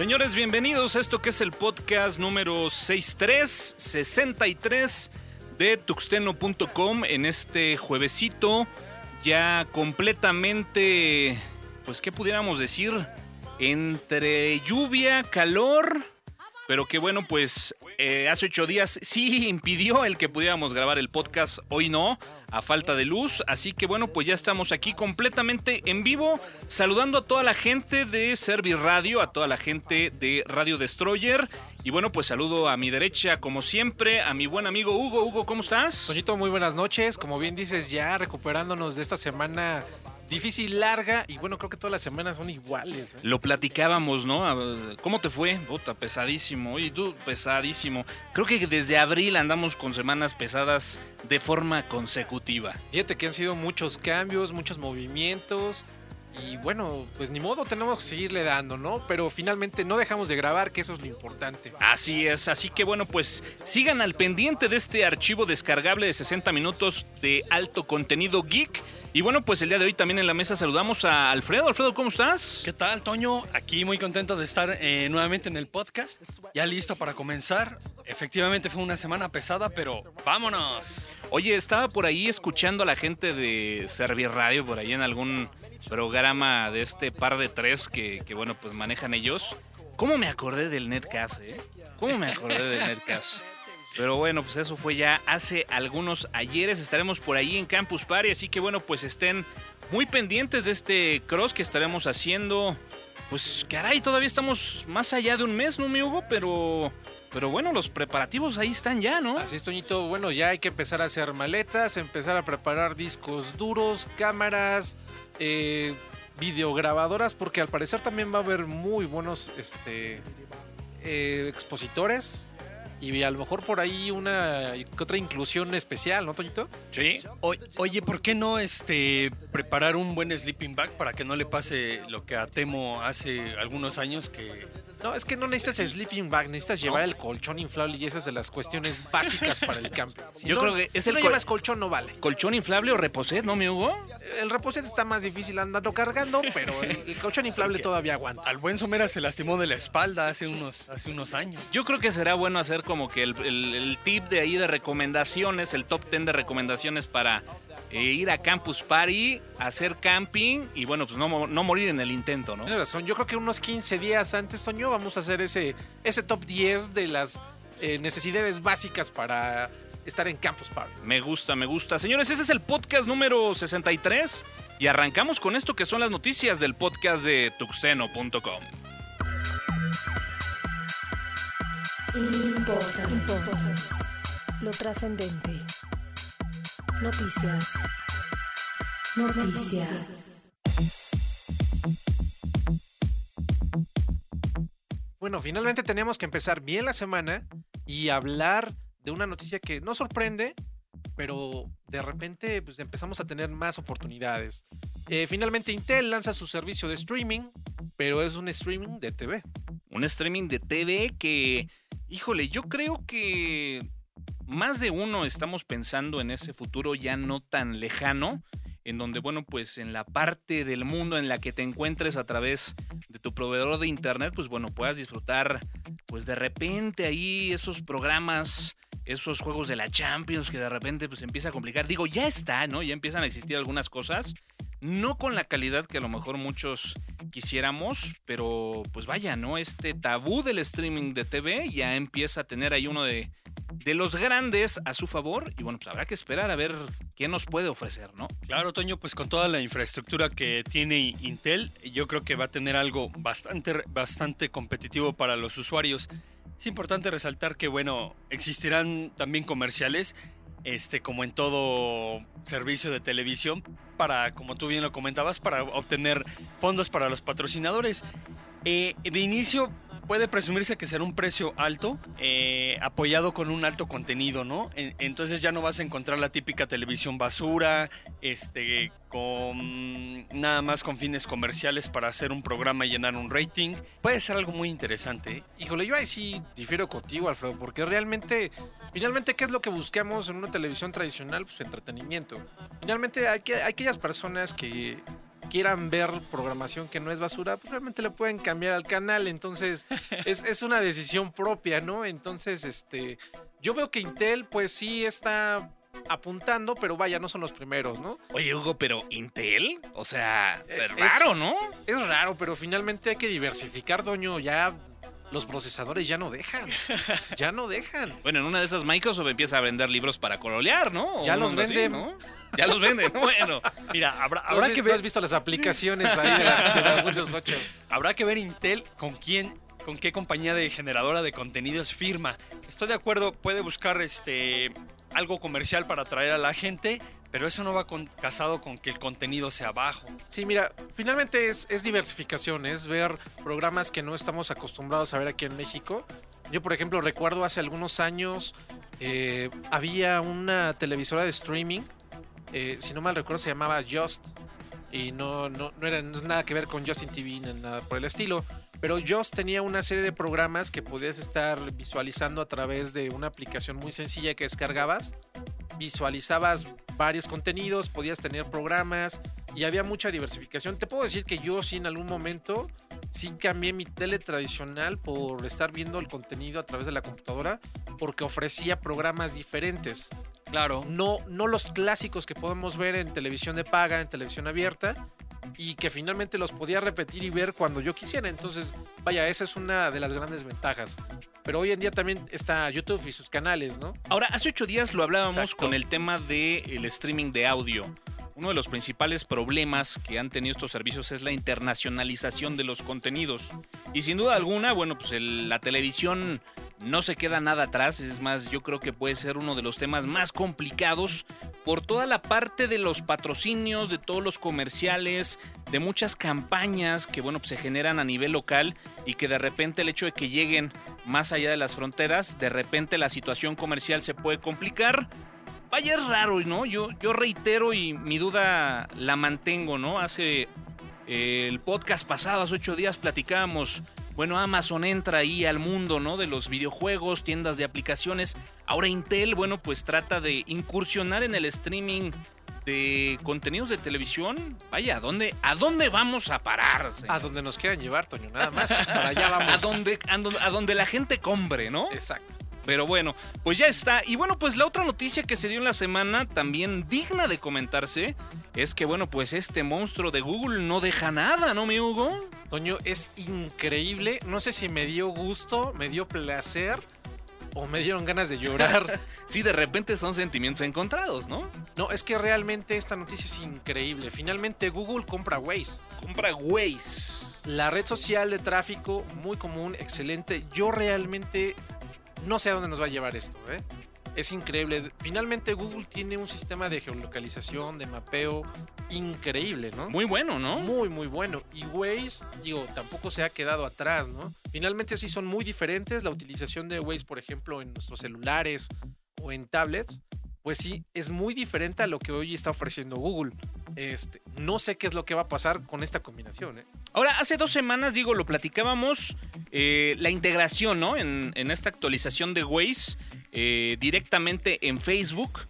Señores, bienvenidos a esto que es el podcast número 6363 de tuxteno.com en este juevesito ya completamente, pues, ¿qué pudiéramos decir? Entre lluvia, calor, pero que bueno, pues eh, hace ocho días sí impidió el que pudiéramos grabar el podcast, hoy no, a falta de luz. Así que bueno, pues ya estamos aquí completamente en vivo, saludando a toda la gente de Servi Radio, a toda la gente de Radio Destroyer. Y bueno, pues saludo a mi derecha, como siempre, a mi buen amigo Hugo. Hugo, ¿cómo estás? Toñito, muy buenas noches. Como bien dices, ya recuperándonos de esta semana difícil, larga y bueno, creo que todas las semanas son iguales. ¿eh? Lo platicábamos, ¿no? ¿Cómo te fue? Puta, pesadísimo. Y tú, pesadísimo. Creo que desde abril andamos con semanas pesadas de forma consecutiva. Fíjate que han sido muchos cambios, muchos movimientos. Y bueno, pues ni modo, tenemos que seguirle dando, ¿no? Pero finalmente no dejamos de grabar, que eso es lo importante. Así es, así que bueno, pues sigan al pendiente de este archivo descargable de 60 minutos de alto contenido geek y bueno, pues el día de hoy también en la mesa saludamos a Alfredo. Alfredo, ¿cómo estás? ¿Qué tal, Toño? Aquí muy contento de estar eh, nuevamente en el podcast. Ya listo para comenzar. Efectivamente fue una semana pesada, pero vámonos. Oye, estaba por ahí escuchando a la gente de Servir Radio, por ahí en algún programa de este par de tres que, que bueno, pues manejan ellos. ¿Cómo me acordé del Netcast, eh? ¿Cómo me acordé del Netcast? Pero bueno, pues eso fue ya hace algunos ayeres. Estaremos por ahí en Campus Party, así que bueno, pues estén muy pendientes de este cross que estaremos haciendo. Pues caray, todavía estamos más allá de un mes, ¿no, mi Hugo? Pero, pero bueno, los preparativos ahí están ya, ¿no? Así es, Toñito. Bueno, ya hay que empezar a hacer maletas, empezar a preparar discos duros, cámaras, eh, videograbadoras, porque al parecer también va a haber muy buenos este, eh, expositores y a lo mejor por ahí una otra inclusión especial, ¿no, Toñito? Sí. oye, ¿por qué no este preparar un buen sleeping bag para que no le pase lo que a Temo hace algunos años que no, es que no necesitas sleeping bag, necesitas llevar el colchón inflable y esas de las cuestiones básicas para el campo. Yo creo que es si el no llevas colchón no vale. ¿Colchón inflable o reposet, no, mi Hugo? El reposet está más difícil andando cargando, pero el, colchón inflable todavía aguanta. Al buen Somera se lastimó de la espalda hace unos, hace unos años. Yo creo que será bueno hacer como que el, el tip de ahí de recomendaciones, el top 10 de recomendaciones para eh, ir a Campus Party, hacer camping y bueno, pues no, no morir en el intento, ¿no? Tienes razón, yo creo que unos 15 días antes, Toño, vamos a hacer ese, ese top 10 de las eh, necesidades básicas para estar en Campus Party. Me gusta, me gusta. Señores, ese es el podcast número 63 y arrancamos con esto que son las noticias del podcast de tuxeno.com. Lo trascendente. Noticias. Noticias. Bueno, finalmente teníamos que empezar bien la semana y hablar de una noticia que no sorprende, pero de repente pues, empezamos a tener más oportunidades. Eh, finalmente Intel lanza su servicio de streaming, pero es un streaming de TV. Un streaming de TV que, híjole, yo creo que más de uno estamos pensando en ese futuro ya no tan lejano, en donde, bueno, pues en la parte del mundo en la que te encuentres a través de tu proveedor de internet, pues bueno, puedas disfrutar, pues de repente ahí esos programas, esos juegos de la Champions que de repente pues empieza a complicar. Digo, ya está, ¿no? Ya empiezan a existir algunas cosas, no con la calidad que a lo mejor muchos quisiéramos, pero pues vaya, ¿no? Este tabú del streaming de TV ya empieza a tener ahí uno de de los grandes a su favor y bueno, pues habrá que esperar a ver qué nos puede ofrecer, ¿no? Claro, Toño, pues con toda la infraestructura que tiene Intel, yo creo que va a tener algo bastante, bastante competitivo para los usuarios. Es importante resaltar que, bueno, existirán también comerciales, este, como en todo servicio de televisión, para, como tú bien lo comentabas, para obtener fondos para los patrocinadores. Eh, de inicio puede presumirse que será un precio alto, eh, apoyado con un alto contenido, ¿no? entonces ya no vas a encontrar la típica televisión basura, este, con nada más con fines comerciales para hacer un programa y llenar un rating. Puede ser algo muy interesante. ¿eh? Híjole, yo ahí sí difiero contigo, Alfredo, porque realmente, finalmente, ¿qué es lo que buscamos en una televisión tradicional? Pues entretenimiento. Finalmente, hay, que, hay aquellas personas que quieran ver programación que no es basura, pues realmente le pueden cambiar al canal. Entonces, es, es una decisión propia, ¿no? Entonces, este. Yo veo que Intel, pues sí está apuntando, pero vaya, no son los primeros, ¿no? Oye, Hugo, pero Intel, o sea, Eh, es raro, es- ¿no? Es raro, pero finalmente hay que diversificar, Doño. Ya los procesadores ya no dejan. Ya no dejan. Bueno, en una de esas Microsoft empieza a vender libros para colorear, ¿no? Ya los así, vende. ¿no? Ya los vende. Bueno, Mira, habrá, ¿No habrá has- que no ver has visto las aplicaciones ahí de la, de la Windows 8? Habrá que ver Intel con quién, con qué compañía de generadora de contenidos firma. Estoy de acuerdo, puede buscar este algo comercial para atraer a la gente, pero eso no va con- casado con que el contenido sea bajo. Sí, mira, finalmente es, diversificación, es ver programas que no estamos acostumbrados a ver aquí en México. Yo, por ejemplo, recuerdo hace algunos años eh, había una televisora de streaming, eh, si no mal recuerdo se llamaba Just, y no, no, no era nada que ver con Justin TV ni nada por el estilo, pero Just tenía una serie de programas que podías estar visualizando a través de una aplicación muy sencilla que descargabas visualizabas varios contenidos, podías tener programas y había mucha diversificación. Te puedo decir que yo sí en algún momento sí cambié mi tele tradicional por estar viendo el contenido a través de la computadora porque ofrecía programas diferentes. Claro. No, no los clásicos que podemos ver en televisión de paga, en televisión abierta y que finalmente los podía repetir y ver cuando yo quisiera. Entonces, vaya, esa es una de las grandes ventajas. Pero hoy en día también está YouTube y sus canales, ¿no? ahora, hace ocho días lo hablábamos Exacto. con el tema del streaming de audio. Uno de los principales problemas que han tenido estos servicios es la internacionalización de los contenidos. Y sin duda alguna, bueno, pues la televisión no se queda nada atrás. Es más, yo creo que puede ser uno de los temas más complicados por toda la parte de los patrocinios, de todos los comerciales, de muchas campañas que, bueno, pues se generan a nivel local y que de repente el hecho de que lleguen más allá de las fronteras, de repente la situación comercial se puede complicar. Vaya, es raro, ¿no? Yo, yo reitero y mi duda la mantengo, ¿no? Hace eh, el podcast pasado, hace ocho días, platicábamos. Bueno, Amazon entra ahí al mundo, ¿no? De los videojuegos, tiendas de aplicaciones. Ahora Intel, bueno, pues trata de incursionar en el streaming de contenidos de televisión. Vaya, ¿a dónde, a dónde vamos a parar? señor? A donde nos quieran llevar, Toño, nada más. Para allá vamos. a donde, a donde, a donde la gente compre, ¿no? Exacto. Pero bueno, pues ya está. Y bueno, pues la otra noticia que se dio en la semana, también digna de comentarse, es que bueno, pues este monstruo de Google no deja nada, ¿no, mi Hugo? Toño, es increíble. No sé si me dio gusto, me dio placer o me dieron ganas de llorar. Sí, de repente son sentimientos encontrados, ¿no? no, es que realmente esta noticia es increíble. Finalmente Google compra Waze. Compra Waze. La red social de tráfico, muy común, excelente. Yo realmente no sé a dónde nos va a llevar esto, ¿eh? Es increíble. Finalmente Google tiene un sistema de geolocalización, de mapeo increíble, ¿no? Muy bueno, ¿no? Muy, muy bueno. Y Waze, digo, tampoco se ha quedado atrás, ¿no? Finalmente sí son muy diferentes. La utilización de Waze, por ejemplo, en nuestros celulares o en tablets, pues sí, es muy diferente a lo que hoy está ofreciendo Google. Este, no sé qué es lo que va a pasar con esta combinación, ¿eh? Ahora, hace dos semanas, digo, lo platicábamos, eh, la integración, ¿no? En, esta actualización de Waze eh, directamente en Facebook.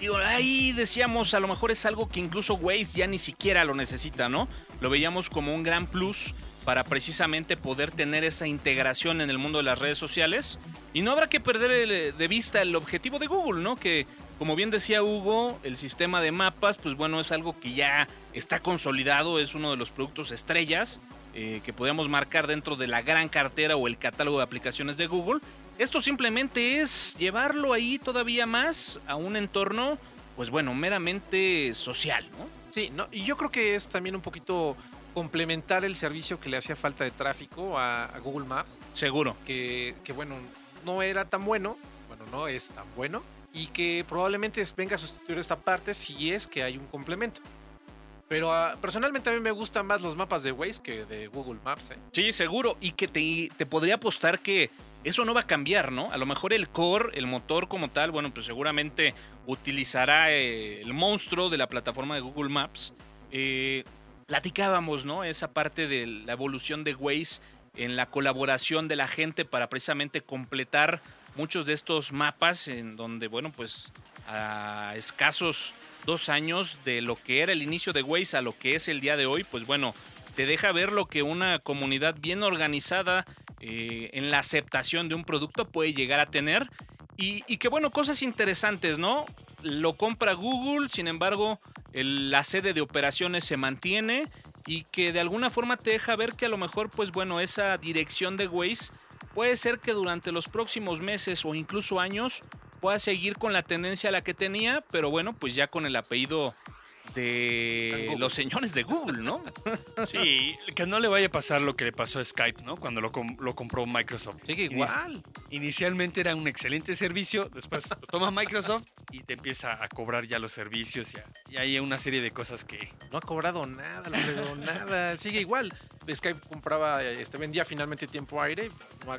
Digo, ahí decíamos, a lo mejor es algo que incluso Waze ya ni siquiera lo necesita, ¿no? Lo veíamos como un gran plus para precisamente poder tener esa integración en el mundo de las redes sociales. Y no habrá que perder el- de vista el objetivo de Google, ¿no? Que, como bien decía Hugo, el sistema de mapas, pues bueno, es algo que ya está consolidado, es uno de los productos estrellas eh, que podemos marcar dentro de la gran cartera o el catálogo de aplicaciones de Google. Esto simplemente es llevarlo ahí todavía más a un entorno, pues bueno, meramente social, ¿no? Sí, no, y yo creo que es también un poquito complementar el servicio que le hacía falta de tráfico a, a Google Maps, Seguro. que, que, bueno, no era tan bueno, bueno, no es tan bueno, y que probablemente venga a sustituir esta parte si es que hay un complemento. Pero ah, personalmente a mí me gustan más los mapas de Waze que de Google Maps. ¿eh? Sí, seguro. Y que te, te podría apostar que eso no va a cambiar, ¿no? A lo mejor el core, el motor como tal, bueno, pues seguramente utilizará eh, el monstruo de la plataforma de Google Maps. Eh, platicábamos, ¿no? Esa parte de la evolución de Waze en la colaboración de la gente para precisamente completar muchos de estos mapas en donde, bueno, pues a escasos dos años de lo que era el inicio de Waze a lo que es el día de hoy, pues bueno, te deja ver lo que una comunidad bien organizada eh, en la aceptación de un producto puede llegar a tener. Y, que bueno, cosas interesantes, ¿no? Lo compra Google, sin embargo, la sede de operaciones se mantiene y que de alguna forma te deja ver que a lo mejor, pues bueno, esa dirección de Waze puede ser que durante los próximos meses o incluso años pueda seguir con la tendencia a la que tenía, pero bueno, pues ya con el apellido de los señores de Google, ¿no? Sí, que no le vaya a pasar lo que le pasó a Skype, ¿no? Cuando lo, com- lo compró Microsoft. Sigue Inici- igual. Inicialmente era un excelente servicio, después lo toma Microsoft y te empieza a cobrar ya los servicios y, a- y hay una serie de cosas que... No ha cobrado nada, no ha cobrado nada. Sigue igual. Skype compraba, este, vendía finalmente tiempo aire.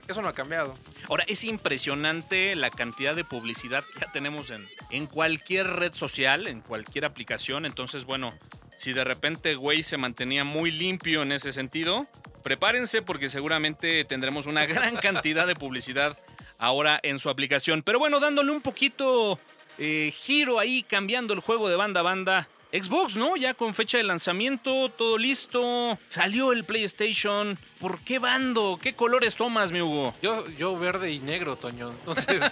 Eso no ha cambiado. Ahora, es impresionante la cantidad de publicidad que ya tenemos en, en cualquier red social, en cualquier aplicación. Entonces, bueno, si de repente Waze se mantenía muy limpio en ese sentido, prepárense porque seguramente tendremos una gran cantidad de publicidad ahora en su aplicación. Pero bueno, dándole un poquito eh, giro ahí, cambiando el juego de banda a banda. Xbox, ¿no? Ya con fecha de lanzamiento, todo listo. Salió el PlayStation. ¿Por qué bando? ¿Qué colores tomas, mi Hugo? Yo, yo verde y negro, Toño. Entonces,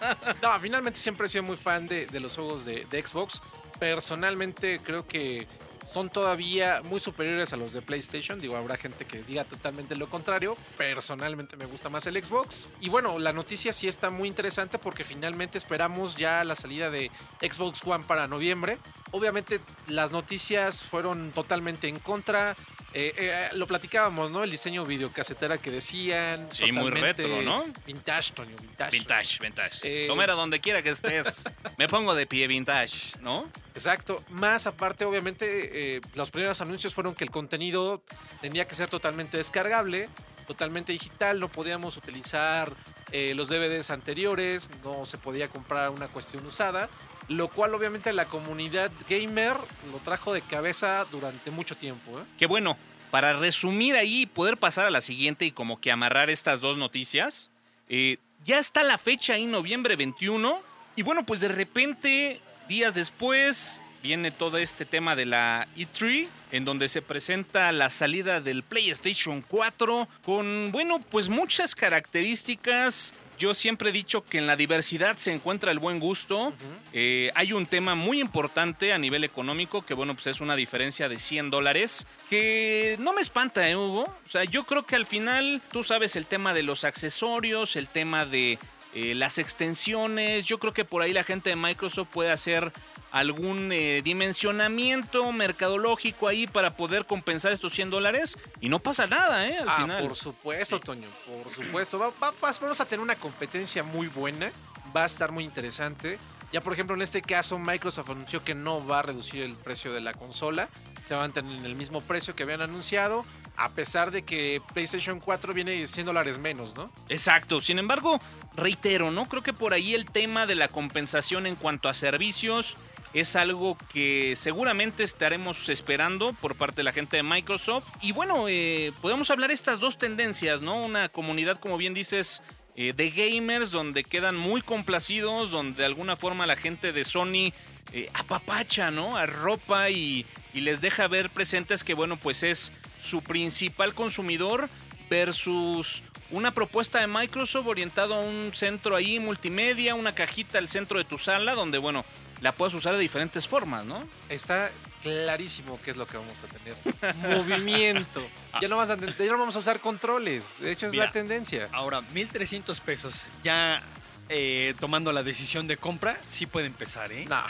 no, finalmente siempre he sido muy fan de, de los juegos de, de Xbox. Personalmente creo que son todavía muy superiores a los de PlayStation. Digo, habrá gente que diga totalmente lo contrario. Personalmente me gusta más el Xbox. Y bueno, la noticia sí está muy interesante porque finalmente esperamos ya la salida de Xbox One para noviembre. Obviamente las noticias fueron totalmente en contra. Eh, eh, lo platicábamos, ¿no? El diseño videocasetera que decían. Sí, muy retro, ¿no? Vintage, Toño, vintage. Vintage, vintage. Eh, Tomera, donde quiera que estés. Me pongo de pie vintage, ¿no? Exacto. Más aparte, obviamente, eh, los primeros anuncios fueron que el contenido tenía que ser totalmente descargable, totalmente digital, no podíamos utilizar los DVDs anteriores, no se podía comprar una cuestión usada, lo cual obviamente la comunidad gamer lo trajo de cabeza durante mucho tiempo. ¿eh? Que bueno, para resumir ahí y poder pasar a la siguiente y como que amarrar estas dos noticias, eh, ya está la fecha ahí, noviembre 21. Y bueno, pues de repente, días después, viene todo este tema de la E3, en donde se presenta la salida del PlayStation 4 con, bueno, pues muchas características. Yo siempre he dicho que en la diversidad se encuentra el buen gusto. Eh, hay un tema muy importante a nivel económico, que bueno, pues es una diferencia de 100 dólares, que no me espanta, ¿eh, Hugo? O sea, yo creo que al final, tú sabes el tema de los accesorios, el tema de eh, las extensiones, yo creo que por ahí la gente de Microsoft puede hacer algún eh, dimensionamiento mercadológico ahí para poder compensar estos 100 dólares y no pasa nada, ¿eh? Al ah, final. por supuesto, Toño, por supuesto. Va- va- va- vamos a tener una competencia muy buena, va a estar muy interesante. Ya, por ejemplo, en este caso, Microsoft anunció que no va a reducir el precio de la consola, se va a mantener en el mismo precio que habían anunciado, a pesar de que PlayStation 4 viene 100 dólares menos, ¿no? Exacto. Sin embargo, reitero, ¿no? Creo que por ahí el tema de la compensación en cuanto a servicios es algo que seguramente estaremos esperando por parte de la gente de Microsoft. Y bueno, eh, podemos hablar estas dos tendencias, ¿no? Una comunidad, como bien dices, eh, de gamers donde quedan muy complacidos, donde de alguna forma la gente de Sony eh, apapacha, ¿no? Arropa y, y les deja ver presentes que, bueno, pues es su principal consumidor versus una propuesta de Microsoft orientado a un centro ahí multimedia, una cajita al centro de tu sala donde, bueno, la puedes usar de diferentes formas, ¿no? Está clarísimo qué es lo que vamos a tener. Movimiento. Ya no, vas a, ya no vamos a usar controles. De hecho, es Mira. la tendencia. Ahora, 1.300 pesos, ya eh, tomando la decisión de compra, sí puede empezar, ¿eh? No,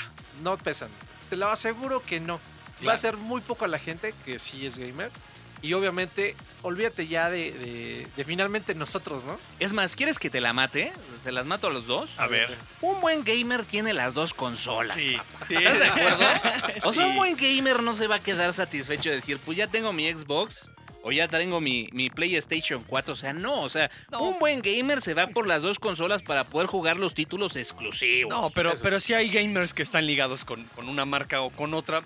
no pesan. Te lo aseguro que no. Va a ser muy poco a la gente que sí es gamer. Y obviamente, olvídate ya de, de- de finalmente nosotros, ¿no? Es más, ¿quieres que te la mate? ¿Se las mato a los dos? A ver. Un buen gamer tiene las dos consolas. Sí, papá. sí. ¿Estás de acuerdo? O sea, Sí. un buen gamer no se va a quedar satisfecho de decir, pues ya tengo mi Xbox o ya tengo mi, mi PlayStation 4. O sea, no. O sea, No. un buen gamer se va por las dos consolas para poder jugar los títulos exclusivos. No, pero, Eso pero sí hay gamers que están ligados con, con una marca o con otra,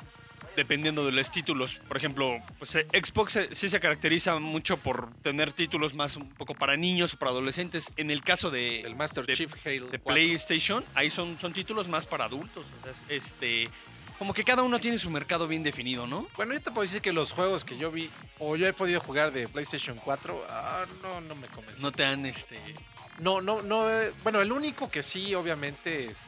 dependiendo de los títulos. Por ejemplo, pues, eh, Xbox eh, sí se caracteriza mucho por tener títulos más un poco para niños o para adolescentes. En el caso de, El Master de- Chief Halo. de 4. PlayStation, ahí son, son títulos más para adultos. O sea, es- este, como que cada uno tiene su mercado bien definido, ¿no? Bueno, yo te puedo decir que los juegos que yo vi o yo he podido jugar de PlayStation 4, ah, no, no me convenció. No te han, este... No, no, no. eh, bueno, el único que sí, obviamente, es.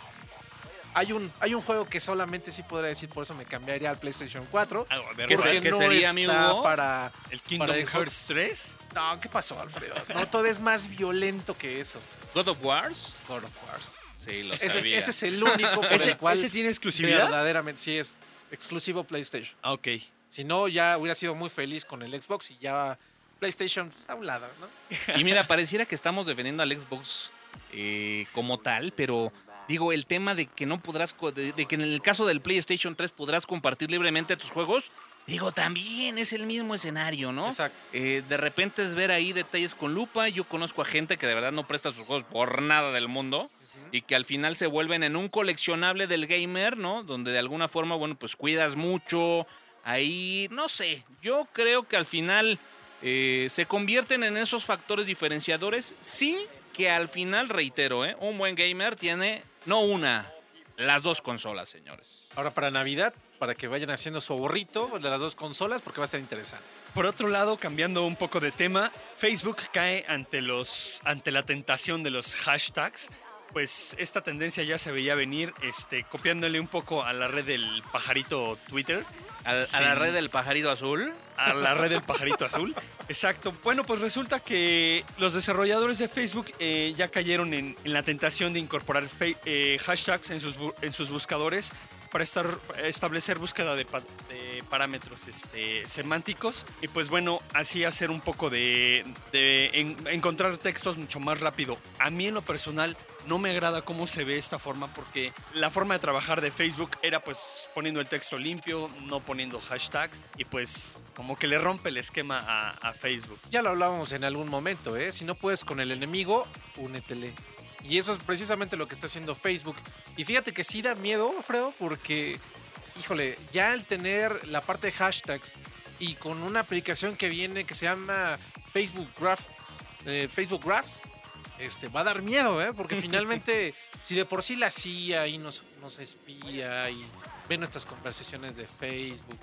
Hay un, hay un juego que solamente sí podría decir, por eso me cambiaría al PlayStation 4. A ver, ¿Qué se- qué no sería, está amigo? para. ¿El Kingdom para. Hearts 3? No, ¿qué pasó, Alfredo? No, todo es más violento que eso. God of Wars. God of Wars. Sí, lo Ese, es- sabía. ese es el único por ¿Ese, el cual ese tiene exclusividad? verdaderamente sí es exclusivo PlayStation. Ah, ok. Si no, ya hubiera sido muy feliz con el Xbox y ya PlayStation a un lado, ¿no? Y mira, pareciera que estamos defendiendo al Xbox eh, como tal, pero digo, el tema de que no podrás, de que en el caso del PlayStation 3 podrás compartir libremente tus juegos, digo, también es el mismo escenario, ¿no? Exacto. Eh, de repente es ver ahí detalles con lupa. Yo conozco a gente que de verdad no presta sus juegos por nada del mundo. Y que al final se vuelven en un coleccionable del gamer, ¿no? Donde de alguna forma, bueno, pues cuidas mucho. Ahí, no sé. Yo creo que al final eh, se convierten en esos factores diferenciadores. Sí, que al final, reitero, ¿eh? Un buen gamer tiene no una, las dos consolas, señores. Ahora para Navidad, para que vayan haciendo su ahorrito de las dos consolas, porque va a estar interesante. Por otro lado, cambiando un poco de tema, Facebook cae ante, los, ante la tentación de los hashtags. Pues esta tendencia ya se veía venir, este, copiándole un poco a la red del pajarito Twitter. Al- Sí. A la red del pajarito azul. A la red del pajarito azul. Exacto. Bueno, pues resulta que los desarrolladores de Facebook eh, ya cayeron en, la tentación de incorporar eh, hashtags en sus, en sus buscadores para estar, establecer búsqueda de, pa- de parámetros este, semánticos y pues bueno, así hacer un poco de, de en- encontrar textos mucho más rápido. A mí en lo personal no me agrada cómo se ve esta forma porque la forma de trabajar de Facebook era pues poniendo el texto limpio, no poniendo hashtags y pues como que le rompe el esquema a, Facebook. Ya lo hablábamos en algún momento, ¿eh? Si no puedes con el enemigo, únetele. Y eso es precisamente lo que está haciendo Facebook. Y fíjate que sí da miedo, Alfredo, porque, híjole, ya al tener la parte de hashtags y con una aplicación que viene que se llama Facebook Graphs, eh, Facebook Graphs, este, va a dar miedo, ¿eh? Porque finalmente, si de por sí la CIA ahí nos, nos espía y ve nuestras conversaciones de Facebook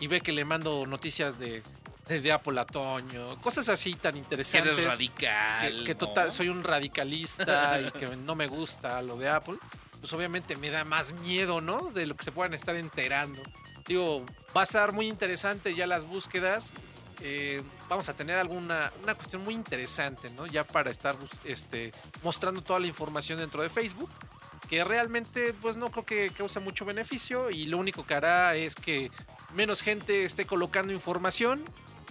y ve que le mando noticias de, de, de Apple a Toño, cosas así tan Que interesantes. eres radical. que, que ¿no? total, soy un radicalista y que no me gusta lo de Apple, pues obviamente me da más miedo, ¿no? De lo que se puedan estar enterando. Digo, va a estar muy interesante ya las búsquedas. Eh, vamos a tener alguna una cuestión muy interesante, ¿no? Ya para estar bus- este, mostrando toda la información dentro de Facebook, que realmente pues no creo que cause mucho beneficio y lo único que hará es que menos gente esté colocando información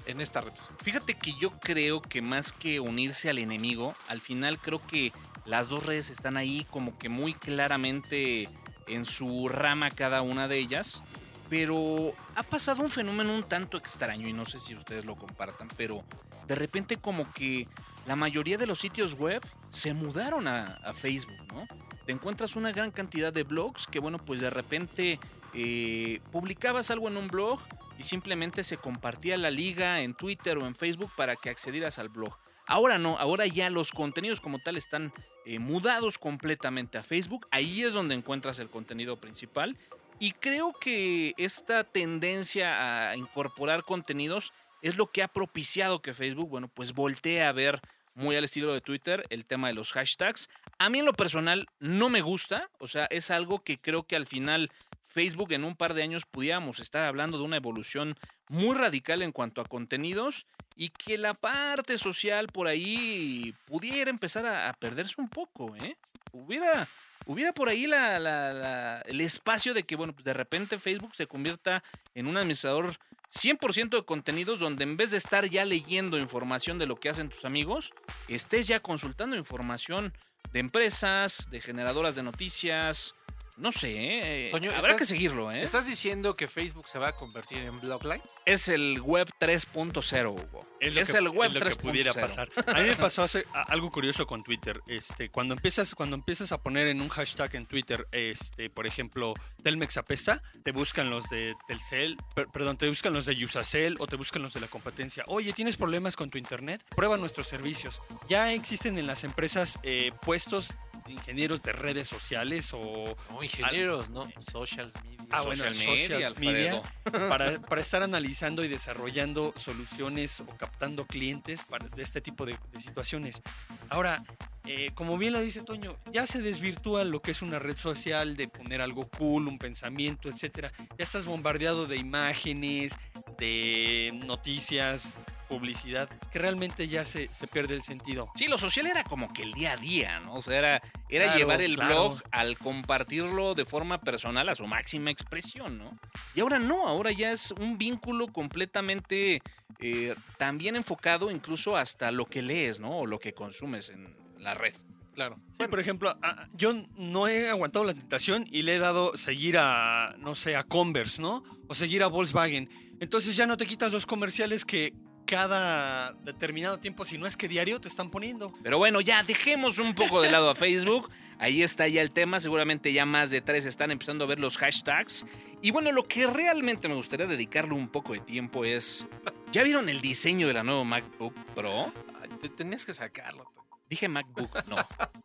en esta red. Fíjate que yo creo que más que unirse al enemigo, al final creo que las dos redes están ahí como que muy claramente en su rama cada una de ellas. Pero ha pasado un fenómeno un tanto extraño y no sé si ustedes lo compartan, pero de repente como que la mayoría de los sitios web se mudaron a, Facebook, ¿no? Te encuentras una gran cantidad de blogs que, bueno, pues de repente eh, publicabas algo en un blog y simplemente se compartía la liga en Twitter o en Facebook para que accedieras al blog. Ahora no, ahora ya los contenidos como tal están eh, mudados completamente a Facebook. Ahí es donde encuentras el contenido principal. Y creo que esta tendencia a incorporar contenidos es lo que ha propiciado que Facebook, bueno, pues voltee a ver muy al estilo de Twitter el tema de los hashtags. A mí en lo personal no me gusta, o sea, es algo que creo que al final Facebook en un par de años pudiéramos estar hablando de una evolución muy radical en cuanto a contenidos y que la parte social por ahí pudiera empezar a, a perderse un poco, ¿eh? Hubiera, hubiera por ahí la- la- la- el espacio de que, bueno, pues de repente Facebook se convierta en un administrador 100% de contenidos donde en vez de estar ya leyendo información de lo que hacen tus amigos, estés ya consultando información de empresas, de generadoras de noticias, no sé, ¿eh? Toño, habrá estás- que seguirlo, ¿eh? ¿Estás diciendo que Facebook se va a convertir en Bloglines? Es el web 3.0, Hugo. Es, lo que, el web es lo que pudiera 3.0. pasar. A mí me pasó hace- a- algo curioso con Twitter. Este, cuando empiezas, cuando empiezas a poner en un hashtag en Twitter, este, por ejemplo, Telmex apesta, te buscan los de Telcel, per- perdón, te buscan los de Usacell o te buscan los de la competencia. Oye, ¿tienes problemas con tu internet? Prueba nuestros servicios. Ya existen en las empresas eh, puestos ingenieros de redes sociales o No, ingenieros, ¿no? Social media. Ah, bueno, Social media, social media, para, para estar analizando y desarrollando soluciones o captando clientes para, de este tipo de, de situaciones. Ahora, eh, como bien lo dice Toño, ya se desvirtúa lo que es una red social de poner algo cool, un pensamiento, etcétera. Ya estás bombardeado de imágenes, de noticias, publicidad, que realmente ya se, se pierde el sentido. Sí, lo social era como que el día a día, ¿no? O sea, era, era Claro, llevar el claro. blog al compartirlo de forma personal a su máxima expresión, ¿no? Y ahora no, ahora ya es un vínculo completamente eh, también enfocado incluso hasta lo que lees, ¿no? O lo que consumes en la red. Claro. Sí, por ejemplo, yo no he aguantado la tentación y le he dado seguir a, no sé, a Converse, ¿no? O seguir a Volkswagen. Entonces ya no te quitas los comerciales que cada determinado tiempo, si no es que diario, te están poniendo. Pero bueno, ya dejemos un poco de lado a Facebook. Ahí está ya el tema. Seguramente ya más de tres están empezando a ver los hashtags. Y bueno, lo que realmente me gustaría dedicarle un poco de tiempo es. ¿Ya vieron el diseño de la nueva MacBook Pro? Ay, te tenías que sacarlo. Dije MacBook, no.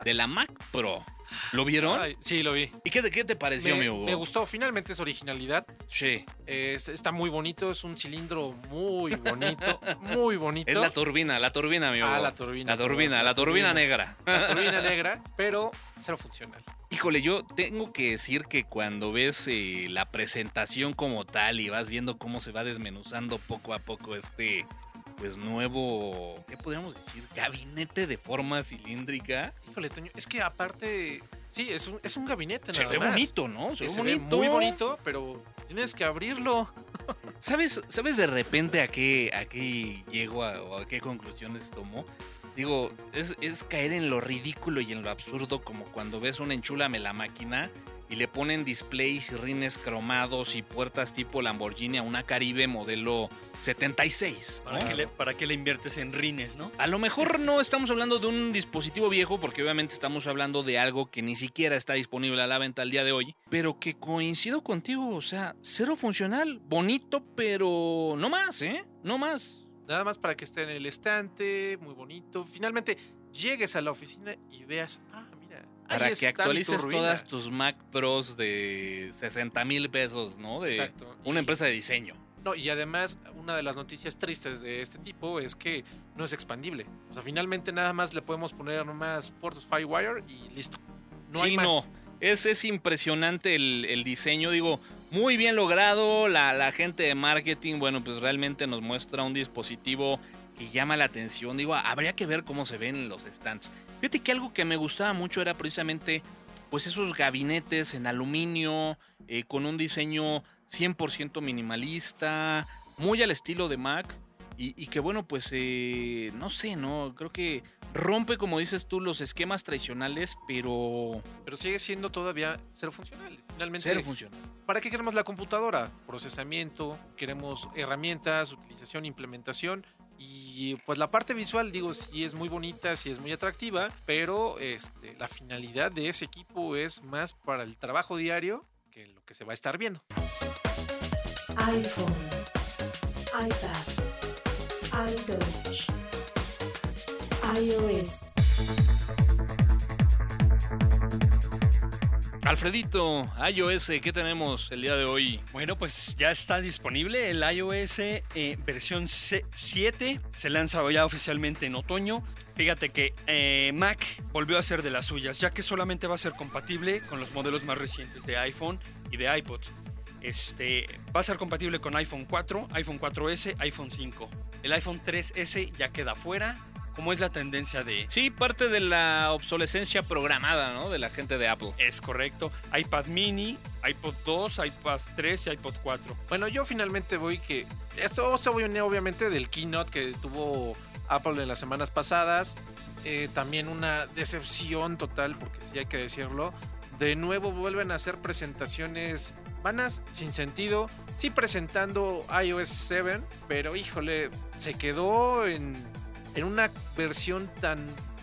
De la Mac Pro. ¿Lo vieron? Ay, sí, lo vi. ¿Y qué, te- qué te pareció, mi Hugo? me gustó. Finalmente es originalidad. Sí. Es- está muy bonito. Es un cilindro muy bonito. muy bonito. Es la turbina, la turbina, mi Hugo. Ah, la turbina, La turbina, la la turbina turbina. negra. La turbina negra, pero cero funcional. Híjole, yo tengo que decir que cuando ves eh, la presentación como tal y vas viendo cómo se va desmenuzando poco a poco este, pues nuevo, ¿qué podríamos decir? Gabinete de forma cilíndrica. Híjole, Toño, es que aparte, sí, es un, es un gabinete Se nada ve más. bonito, ¿no? Se, Se, ve ve bonito. muy bonito, pero tienes que abrirlo. ¿Sabes, ¿Sabes de repente a qué, a qué llego a- o a qué conclusiones tomo? Digo, es, es caer en lo ridículo y en lo absurdo como cuando ves un enchúlame la máquina y le ponen displays y rines cromados y puertas tipo Lamborghini a una Caribe modelo 76. ¿no? ¿Para, qué le, ¿Para qué le inviertes en rines, no? A lo mejor no estamos hablando de un dispositivo viejo, porque obviamente estamos hablando de algo que ni siquiera está disponible a la venta al día de hoy, pero que coincido contigo, o sea, cero funcional, bonito, pero no más, ¿eh? No más. Nada más para que esté en el estante, muy bonito. Finalmente llegues a la oficina y veas, ah, ahí Para que actualices todas tus Mac Pros de 60 mil pesos, ¿no? De Exacto. una Y- empresa de diseño. No, y además, una de las noticias tristes de este tipo es que no es expandible. O sea, finalmente nada más le podemos poner más puertos Firewire y listo. No hay sí, más. no. Es, es impresionante el, el diseño, digo, muy bien logrado. La, la gente de marketing, bueno, pues realmente nos muestra un dispositivo que llama la atención. Digo, habría que ver cómo se ven los stands. Fíjate que algo que me gustaba mucho era precisamente, pues esos gabinetes en aluminio, eh, con un diseño 100% minimalista, muy al estilo de Mac. Y, y que bueno, pues eh, no sé, ¿no? Creo que rompe, como dices tú, los esquemas tradicionales, pero Pero sigue siendo todavía cero funcional. Finalmente, cero funciona. ¿para qué queremos la computadora? Procesamiento, queremos herramientas, utilización, implementación. Y pues la parte visual, digo, sí es muy bonita, sí es muy atractiva, pero este, la finalidad de ese equipo es más para el trabajo diario que lo que se va a estar viendo. iPhone, iPad, iTouch, iOS, Alfredito, iOS, ¿qué tenemos el día de hoy? Bueno, pues ya está disponible el iOS eh, versión C- 7. Se lanza ya oficialmente en otoño. Fíjate que eh, Mac volvió a ser de las suyas, ya que solamente va a ser compatible con los modelos más recientes de iPhone y de iPod. Este, va a ser compatible con iPhone 4, iPhone 4S, iPhone 5. El iPhone 3S ya queda fuera, como es la tendencia de... Sí, parte de la obsolescencia programada, ¿no? De la gente de Apple. Es correcto. iPad mini, iPod 2, iPad 3 y iPod 4. Bueno, yo finalmente voy que. Esto, esto viene obviamente del keynote que tuvo Apple en las semanas pasadas. Eh, también una decepción total, porque sí hay que decirlo. De nuevo vuelven a hacer presentaciones vanas, sin sentido. Sí presentando iOS 7, pero híjole, se quedó en, en una versión tan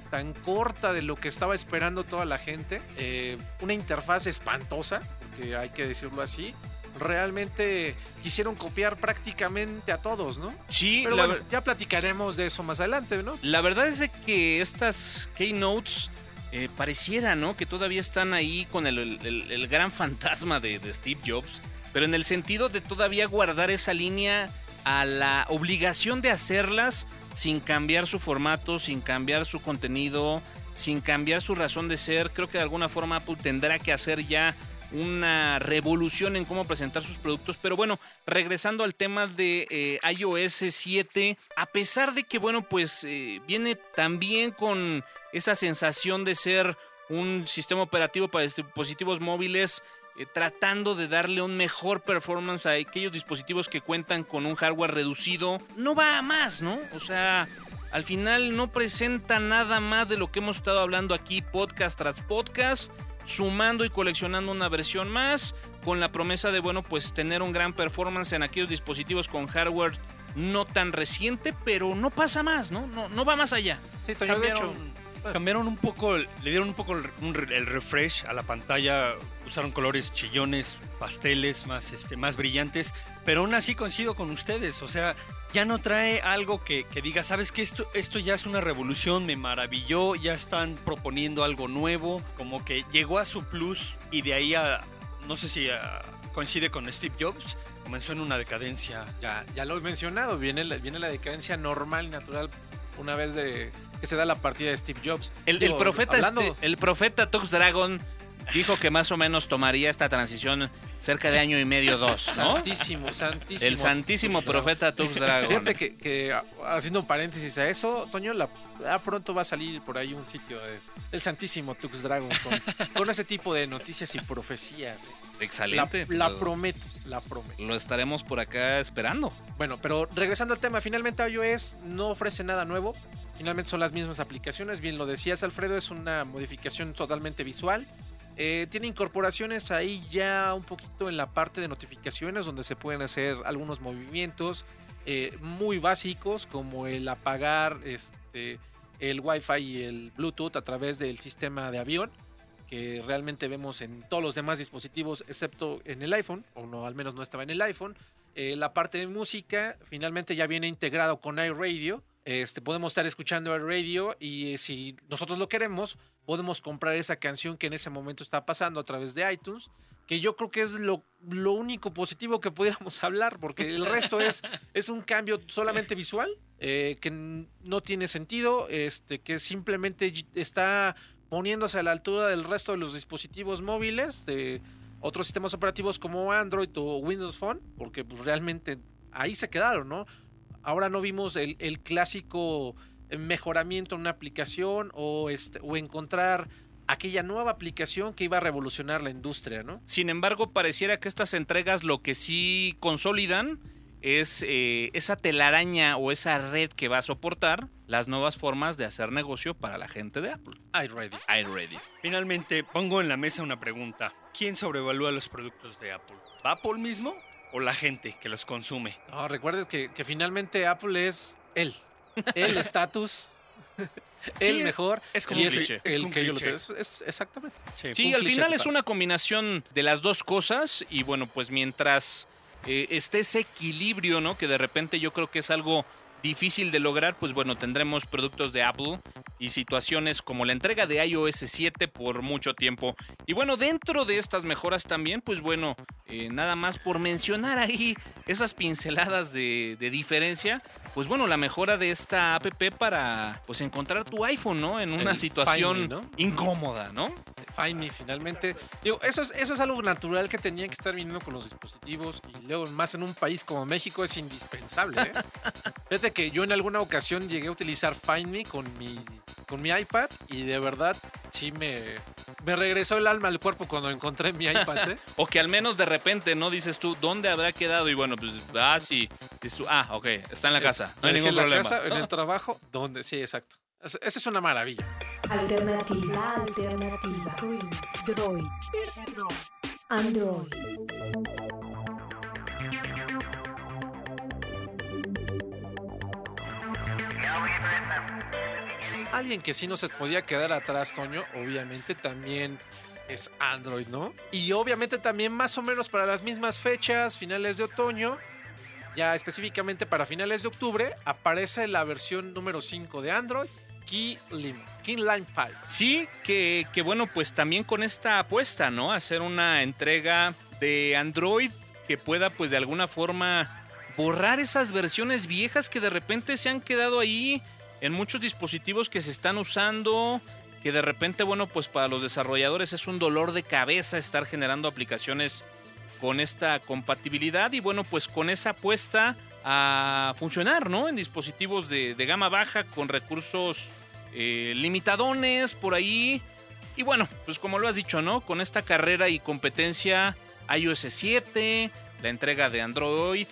tan corta de lo que estaba esperando toda la gente. Eh, una interfaz espantosa, porque hay que decirlo así. Realmente quisieron copiar prácticamente a todos, ¿no? Sí, Pero bueno, ya platicaremos de eso más adelante, ¿no? la verdad es de que estas keynotes eh, pareciera, ¿no? Que todavía están ahí con el, el- el gran fantasma de, de Steve Jobs, pero en el sentido de todavía guardar esa línea a la obligación de hacerlas sin cambiar su formato, sin cambiar su contenido, sin cambiar su razón de ser. Creo que de alguna forma Apple tendrá que hacer ya una revolución en cómo presentar sus productos. Pero bueno, regresando al tema de eh, iOS 7, a pesar de que, bueno, pues eh, viene también con esa sensación de ser un sistema operativo para dispositivos móviles, eh, tratando de darle un mejor performance a aquellos dispositivos que cuentan con un hardware reducido, no va a más, ¿no? O sea, al final no presenta nada más de lo que hemos estado hablando aquí podcast tras podcast, sumando y coleccionando una versión más, con la promesa de, bueno, pues tener un gran performance en aquellos dispositivos con hardware no tan reciente, pero no pasa más, ¿no? No, no va más allá. Sí, Toño, de hecho. Cambiaron un poco, le dieron un poco el, refresh a la pantalla, usaron colores chillones, pasteles más, este, más brillantes, pero aún así coincido con ustedes, o sea, ya no trae algo que, que diga, sabes que esto, esto ya es una revolución, me maravilló, ya están proponiendo algo nuevo, como que llegó a su plus y de ahí a, no sé si coincide con Steve Jobs, comenzó en una decadencia. Ya, ya lo he mencionado, viene la, viene la decadencia normal natural una vez de que se da la partida de Steve Jobs. El, profeta, hablando- este- el profeta Tux Dragon dijo que más o menos tomaría esta transición cerca de año y medio, dos, ¿no? Santísimo, santísimo. El santísimo profeta Tux Dragon. Fíjate que, haciendo un paréntesis a eso, Toño, la, pronto va a salir por ahí un sitio de- del Santísimo Tux Dragon con, con ese tipo de noticias y profecías. eh. Excelente. la prometo, la prometo. lo estaremos por acá esperando. Bueno, pero regresando al tema, finalmente iOS no ofrece nada nuevo. Finalmente son las mismas aplicaciones. Bien lo decías, Alfredo, es una modificación totalmente visual. Eh, tiene incorporaciones ahí ya un poquito en la parte de notificaciones donde se pueden hacer algunos movimientos eh, muy básicos como el apagar este, el Wi-Fi y el Bluetooth a través del sistema de avión que realmente vemos en todos los demás dispositivos excepto en el iPhone, o no, al menos no estaba en el iPhone. Eh, la parte de música finalmente ya viene integrado con iRadio. Este, podemos estar escuchando iRadio y eh, si nosotros lo queremos, podemos comprar esa canción que en ese momento está pasando a través de iTunes, que yo creo que es lo, lo único positivo que pudiéramos hablar, porque el resto es, es un cambio solamente visual, eh, que no tiene sentido, este, que simplemente está poniéndose a la altura del resto de los dispositivos móviles, de otros sistemas operativos como Android o Windows Phone, porque pues realmente ahí se quedaron, ¿no? Ahora no vimos el, clásico mejoramiento en una aplicación o, este, o encontrar aquella nueva aplicación que iba a revolucionar la industria, ¿no? Sin embargo, pareciera que estas entregas lo que sí consolidan es eh, esa telaraña o esa red que va a soportar las nuevas formas de hacer negocio para la gente de Apple. iReady. iReady. Finalmente, pongo en la mesa una pregunta. ¿Quién sobrevalúa los productos de Apple? ¿Apple mismo o la gente que los consume? No, recuerdes que, que finalmente Apple es él. El estatus. el Sí, mejor. es como y un es cliché, el es un que yo lo. Es, es- exactamente. Sí, al final es una combinación de las dos cosas y bueno, pues mientras eh, esté ese equilibrio, ¿no? Que de repente yo creo que es algo difícil de lograr, pues bueno, tendremos productos de Apple y situaciones como la entrega de iOS 7 por mucho tiempo. Y bueno, dentro de estas mejoras también, pues bueno, eh, nada más por mencionar ahí esas pinceladas de, de diferencia, pues bueno, la mejora de esta app para pues encontrar tu iPhone, ¿no? En una El situación Find Me, ¿no? incómoda, ¿no? Find Me, finalmente. Digo, eso es, eso es algo natural que tenían que estar viniendo con los dispositivos y luego más en un país como México es indispensable. ¿eh? Fíjate que yo en alguna ocasión llegué a utilizar Find Me con mi, con mi iPad y de verdad sí me, me regresó el alma al cuerpo cuando encontré mi iPad. ¿eh? O que al menos de repente no dices tú dónde habrá quedado y bueno, pues vas y dices tú, ah, ok, está en la casa, no hay ningún en la problema. casa, en el trabajo, donde sí, exacto. Es- Esa es una maravilla. Alternativa, alternativa. Droid. Android. Alguien que sí no se podía quedar atrás, Toño, obviamente también es Android, ¿no? Y obviamente también más o menos para las mismas fechas, finales de otoño, ya específicamente para finales de octubre, aparece la versión número 5 de Android, Key Lime, Key Lime Pie. Sí, que, que bueno, pues también con esta apuesta, ¿no? Hacer una entrega de Android que pueda pues de alguna forma borrar esas versiones viejas que de repente se han quedado ahí en muchos dispositivos que se están usando, que de repente, bueno, pues para los desarrolladores es un dolor de cabeza estar generando aplicaciones con esta compatibilidad y bueno, pues con esa apuesta a funcionar, ¿no? En dispositivos de, de gama baja con recursos eh, limitadones por ahí. Y bueno, pues como lo has dicho, ¿no? Con esta carrera y competencia iOS 7, la entrega de Android,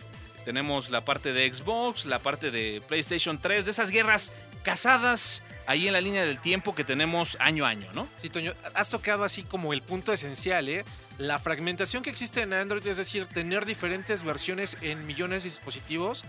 tenemos la parte de Xbox, la parte de PlayStation 3, de esas guerras casadas ahí en la línea del tiempo que tenemos año a año, ¿no? Sí, Toño, has tocado así como el punto esencial, ¿eh? La fragmentación que existe en Android, es decir, tener diferentes versiones en millones de dispositivos,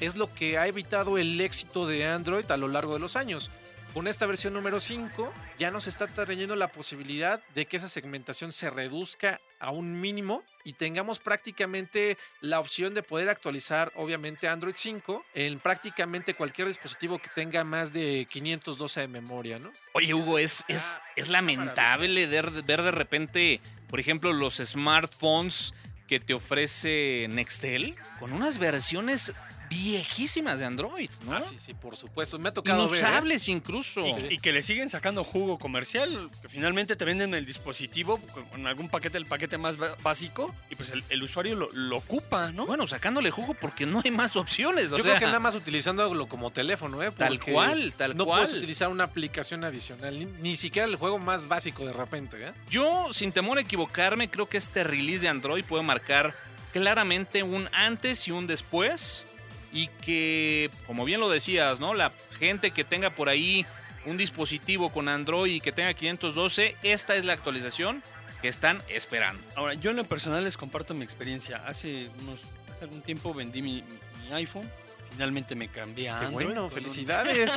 es lo que ha evitado el éxito de Android a lo largo de los años. Con esta versión número 5 ya nos está trayendo la posibilidad de que esa segmentación se reduzca a un mínimo y tengamos prácticamente la opción de poder actualizar obviamente Android 5 en prácticamente cualquier dispositivo que tenga más de 512 de memoria, ¿no? Oye, Hugo, es, es, es lamentable ver, ver de repente, por ejemplo, los smartphones que te ofrece Nextel con unas versiones viejísimas de Android, ¿no? Ah, sí, sí, por supuesto. Me ha tocado ver, ¿eh? Inusables incluso. Y, y que le siguen sacando jugo comercial, que finalmente te venden el dispositivo con, algún paquete, el paquete más básico, y pues el, el usuario lo, lo ocupa, ¿no? Bueno, sacándole jugo porque no hay más opciones. o Yo sea, creo que nada más utilizándolo como teléfono, ¿eh? Tal cual, tal no cual. puedes utilizar una aplicación adicional, ni, ni siquiera el juego más básico de repente, ¿eh? Yo, sin temor a equivocarme, creo que este release de Android puede marcar claramente un antes y un después. Y que, como bien lo decías, ¿no? La gente que tenga por ahí un dispositivo con Android y que tenga 512, esta es la actualización que están esperando. Ahora, yo en lo personal les comparto mi experiencia. Hace unos hace algún tiempo vendí mi, mi iPhone. Finalmente me cambié a Qué Android. bueno, felicidades.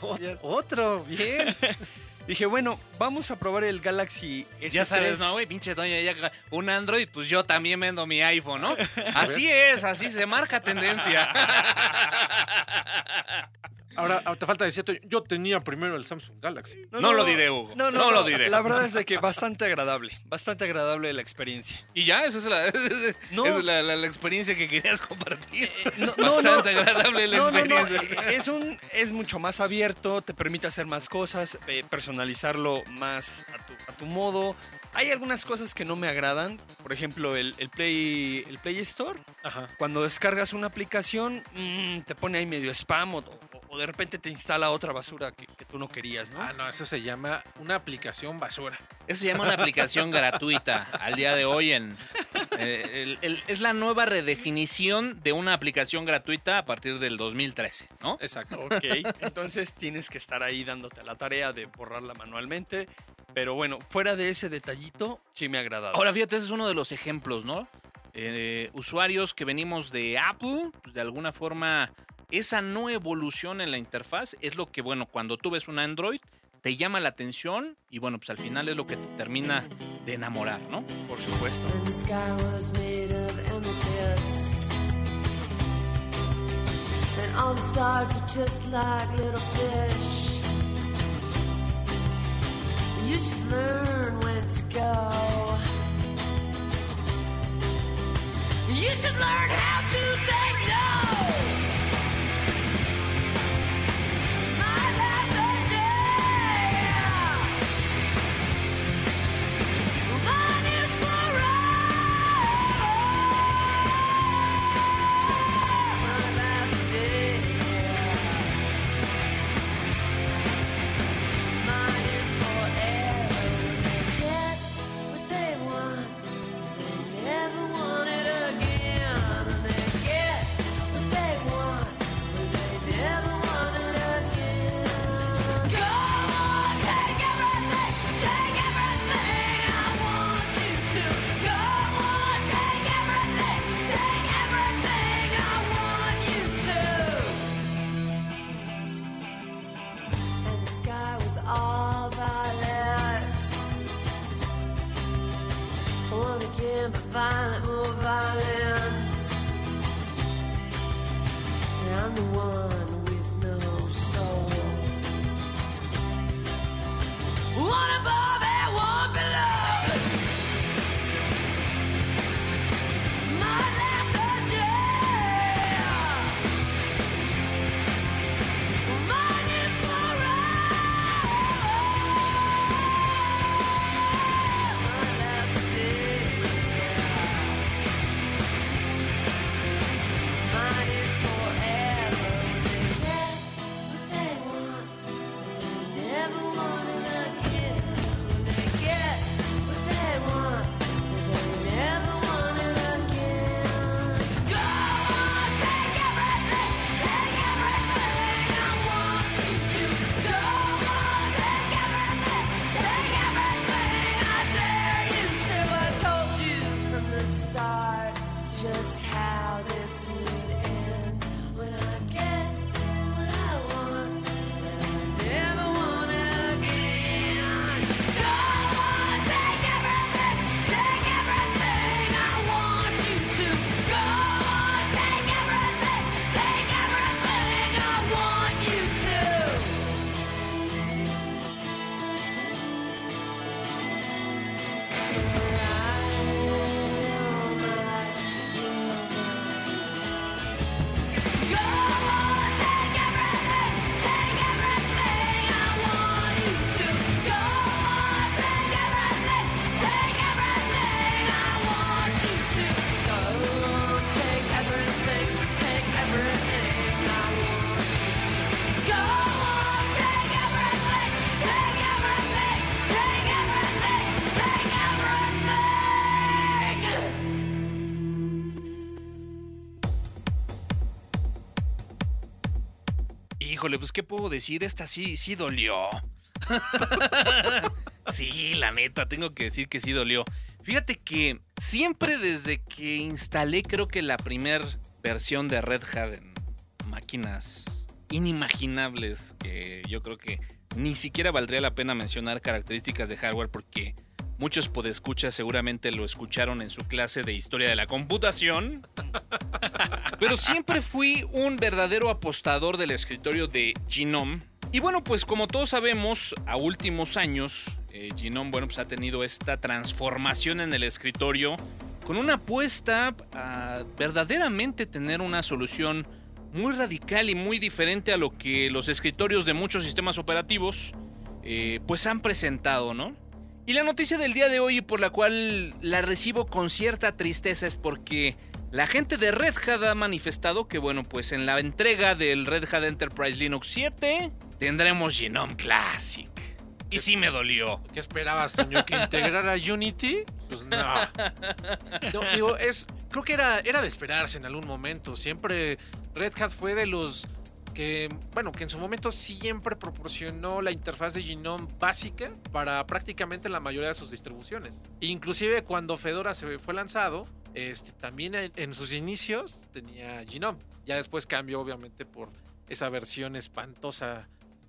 Otro, bien. Dije, bueno, vamos a probar el Galaxy S3. Ya sabes, ¿no, güey? Pinche Toño, ya un Android, pues yo también vendo mi iPhone, ¿no? Así es, así se marca tendencia. Ahora, ahora te falta decir, yo tenía primero el Samsung Galaxy. No lo diré, Hugo. No, no, No no, lo diré. La verdad es de que bastante agradable. Bastante agradable la experiencia. Y ya, esa es la, No. es la, la- la experiencia que querías compartir. No, Bastante no. agradable la No, no, no, experiencia. eh, Es, un, es mucho más abierto, te permite hacer más cosas, eh, personalizarlo más a tu, a tu modo. Hay algunas cosas que no me agradan. Por ejemplo, el, el Play, el Play Store. Ajá. Cuando descargas una aplicación, mm, te pone ahí medio spam o, o- de repente te instala otra basura que, que tú no querías, ¿no? Ah, no, eso se llama una aplicación basura. Eso se llama una aplicación gratuita al día de hoy. En, eh, el- el- es la nueva redefinición de una aplicación gratuita a partir del 2013, ¿no? Exacto. Ok, entonces tienes que estar ahí dándote la tarea de borrarla manualmente. Pero bueno, fuera de ese detallito, sí me ha agradado. Ahora fíjate, ese es uno de los ejemplos, ¿no? Eh, usuarios que venimos de Apple, pues, de alguna forma, esa no evolución en la interfaz es lo que, bueno, cuando tú ves un Android, te llama la atención y, bueno, pues al final es lo que te termina de enamorar, ¿no? por supuesto. You should learn how to say no. Híjole, pues qué puedo decir, esta sí, sí dolió. sí, la neta, tengo que decir que sí dolió. Fíjate que siempre desde que instalé creo que la primer versión de Red Hat en máquinas inimaginables, que yo creo que ni siquiera valdría la pena mencionar características de hardware porque muchos podescuchas seguramente lo escucharon en su clase de historia de la computación. Pero siempre fui un verdadero apostador del escritorio de Genome. Y bueno, pues como todos sabemos, a últimos años, eh, Genome bueno, pues ha tenido esta transformación en el escritorio con una apuesta a verdaderamente tener una solución muy radical y muy diferente a lo que los escritorios de muchos sistemas operativos eh, pues han presentado, ¿no? Y la noticia del día de hoy por la cual la recibo con cierta tristeza es porque la gente de Red Hat ha manifestado que, bueno, pues en la entrega del Red Hat Enterprise Linux 7 tendremos Genome Classic. Y sí me dolió. ¿Qué esperabas, Toño? ¿Que integrara Unity? Pues no. No, digo, es, creo que era, era de esperarse en algún momento. Siempre Red Hat fue de los que, bueno, que en su momento siempre proporcionó la interfaz de Genome básica para prácticamente la mayoría de sus distribuciones. Inclusive cuando Fedora se fue lanzado, este, también en, sus inicios tenía Genome. Ya después cambió, obviamente, por esa versión espantosa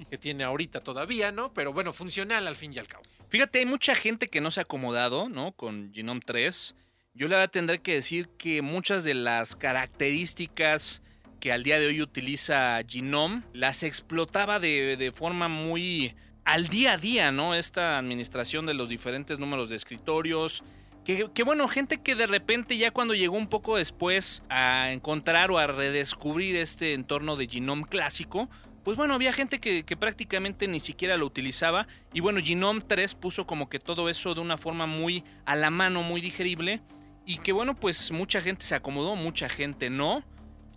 que tiene ahorita todavía, ¿no? Pero bueno, funcional al fin y al cabo. Fíjate, hay mucha gente que no se ha acomodado, ¿no? Con Genome 3. Yo le tendré que decir que muchas de las características que al día de hoy utiliza Genome las explotaba de, de forma muy al día a día, ¿no? Esta administración de los diferentes números de escritorios. Que, que, bueno, gente que de repente ya cuando llegó un poco después a encontrar o a redescubrir este entorno de Genome clásico, pues bueno, había gente que, que, prácticamente ni siquiera lo utilizaba. Y bueno, Genome 3 puso como que todo eso de una forma muy a la mano, muy digerible. Y que bueno, pues mucha gente se acomodó, mucha gente no.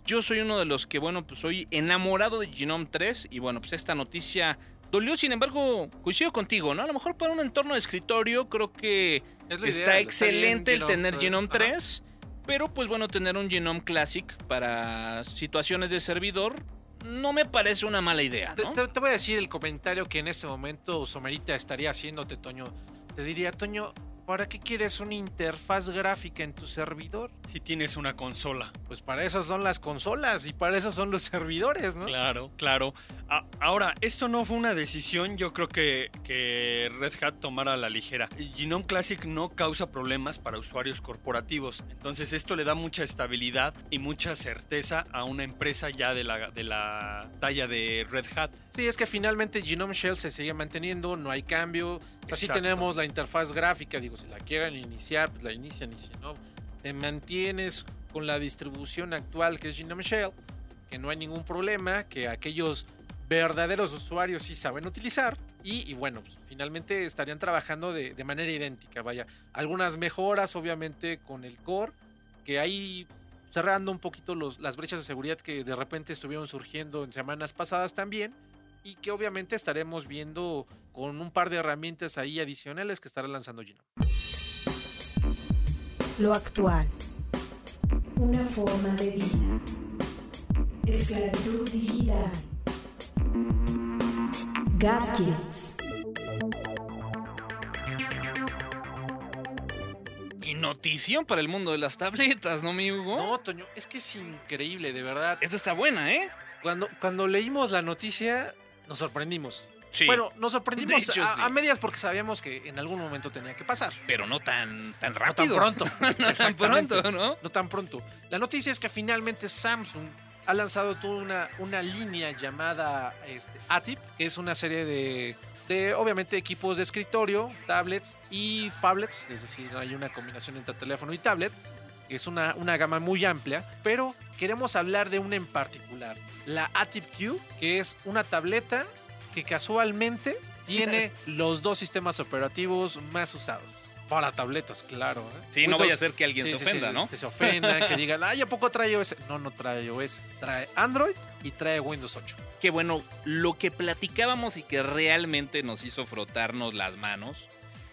Yo soy uno de los que, bueno, pues soy enamorado de Genome 3. Y bueno, pues esta noticia dolió, sin embargo, coincido contigo, ¿no? A lo mejor para un entorno de escritorio creo que Es está ideal, excelente el tener Genome Ajá. 3. Pero pues bueno, tener un Genome Classic para situaciones de servidor no me parece una mala idea, ¿no? te- te voy a decir el comentario que en este momento Somerita estaría haciéndote, Toño. Te diría, Toño, ¿para qué quieres una interfaz gráfica en tu servidor? Si tienes una consola. Pues para eso son las consolas y para eso son los servidores, ¿no? Claro, claro. A- ahora, esto no fue una decisión, yo creo que, que Red Hat tomara a la ligera. Genome Classic no causa problemas para usuarios corporativos, entonces esto le da mucha estabilidad y mucha certeza a una empresa ya de la, de la talla de Red Hat. Sí, es que finalmente Genome Shell se sigue manteniendo, no hay cambio. Así Exacto. tenemos la interfaz gráfica, digo, si la quieren iniciar, pues la inician y si no, te mantienes con la distribución actual que es Genome Shell, que no hay ningún problema, que aquellos verdaderos usuarios sí saben utilizar y, y bueno, pues, finalmente estarían trabajando de, de manera idéntica, vaya. Algunas mejoras obviamente con el core, que ahí cerrando un poquito los, las brechas de seguridad que de repente estuvieron surgiendo en semanas pasadas también y que obviamente estaremos viendo con un par de herramientas ahí adicionales que estará lanzando Genome. Lo actual. Una forma de vida. Esclavitud digital. Gadgets. Y notición para el mundo de las tabletas, ¿no, mi Hugo? No, Toño, es que es increíble, de verdad. Esta está buena, ¿eh? Cuando, cuando leímos la noticia, nos sorprendimos. Sí. Bueno, nos sorprendimos hecho, a, sí. a medias porque sabíamos que en algún momento tenía que pasar. pero no tan, tan No tan rápido. pronto. no tan pronto, ¿no? No tan pronto. La noticia es que finalmente Samsung ha lanzado toda una, una línea llamada este, ATIP, que es una serie de, de, obviamente, equipos de escritorio, tablets y phablets, es decir, hay una combinación entre teléfono y tablet. Es una, una gama muy amplia, pero queremos hablar de una en particular, la ATIP Q, que es una tableta que casualmente tiene los dos sistemas operativos más usados. Para tabletas, claro. ¿eh? Sí, no vaya a ser que alguien Sí, se ofenda, sí, ¿no? Que se ofendan, que digan, ay, ¿a poco trae OS? No, no trae OS. Trae Android y trae Windows 8. Que bueno, lo que platicábamos y que realmente nos hizo frotarnos las manos,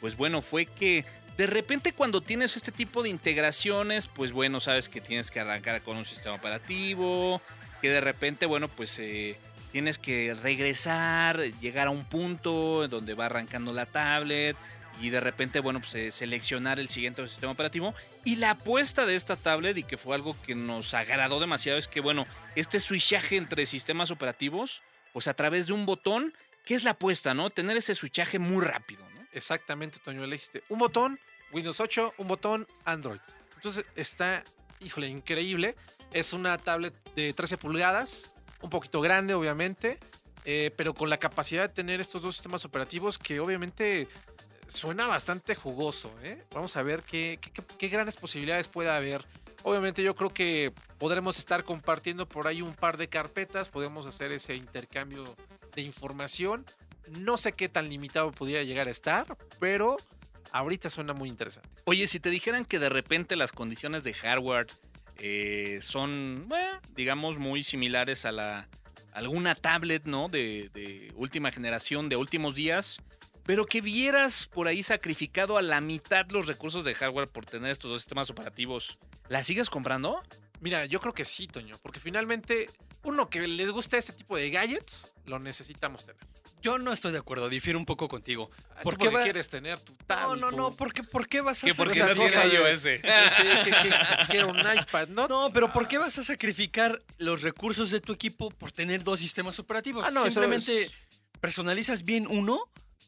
pues bueno, fue que de repente cuando tienes este tipo de integraciones, pues bueno, sabes que tienes que arrancar con un sistema operativo, que de repente, bueno, pues eh, tienes que regresar, llegar a un punto donde va arrancando la tablet y de repente, bueno, pues eh, seleccionar el siguiente sistema operativo. Y la apuesta de esta tablet, y que fue algo que nos agradó demasiado, es que, bueno, este switchaje entre sistemas operativos, pues a través de un botón, ¿qué es la apuesta, no? Tener ese switchaje muy rápido, ¿no? Exactamente, Toño, elegiste un botón Windows 8, un botón Android. Entonces está, híjole, increíble. Es una tablet de 13 pulgadas, un poquito grande, obviamente, eh, pero con la capacidad de tener estos dos sistemas operativos que obviamente suena bastante jugoso. ¿eh? Vamos a ver qué, qué- qué- qué grandes posibilidades puede haber. Obviamente yo creo que podremos estar compartiendo por ahí un par de carpetas, podemos hacer ese intercambio de información. No sé qué tan limitado pudiera llegar a estar, pero ahorita suena muy interesante. Oye, si te dijeran que de repente las condiciones de hardware eh, son, bueno, digamos, muy similares a la alguna tablet, ¿no? De, de última generación, de últimos días, pero que vieras por ahí sacrificado a la mitad los recursos de hardware por tener estos dos sistemas operativos, ¿la sigues comprando? Mira, yo creo que sí, Toño, porque finalmente uno que les gusta este tipo de gadgets, lo necesitamos tener. Yo no estoy de acuerdo, difiero un poco contigo. Ah, ¿Por qué va- quieres tener tu No, tablet? no, no, tu- ¿por qué, por qué vas a Que porque esa no tiene cosa de- iOS. Sí, que, que- que quiero un iPad, ¿no? No, pero ¿por qué vas a sacrificar los recursos de tu equipo por tener dos sistemas operativos? Ah, no, Simplemente es- personalizas bien uno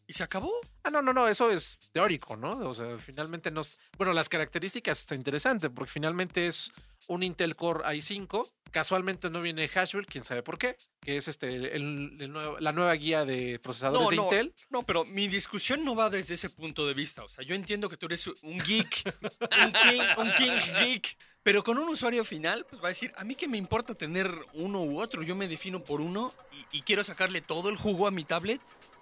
y se acabó. Ah, no, no, no, eso es teórico, ¿no? O sea, finalmente nos... Bueno, las características está interesante, porque finalmente es un Intel Core i5. Casualmente no viene Haswell, quién sabe por qué, que es este el- el nuevo- la nueva guía de procesadores No, de no, Intel. no, pero mi discusión no va desde ese punto de vista. O sea, yo entiendo que tú eres un geek, un king, un king geek, pero con un usuario final, pues va a decir, a mí que me importa tener uno u otro, yo me defino por uno y, y quiero sacarle todo el jugo a mi tablet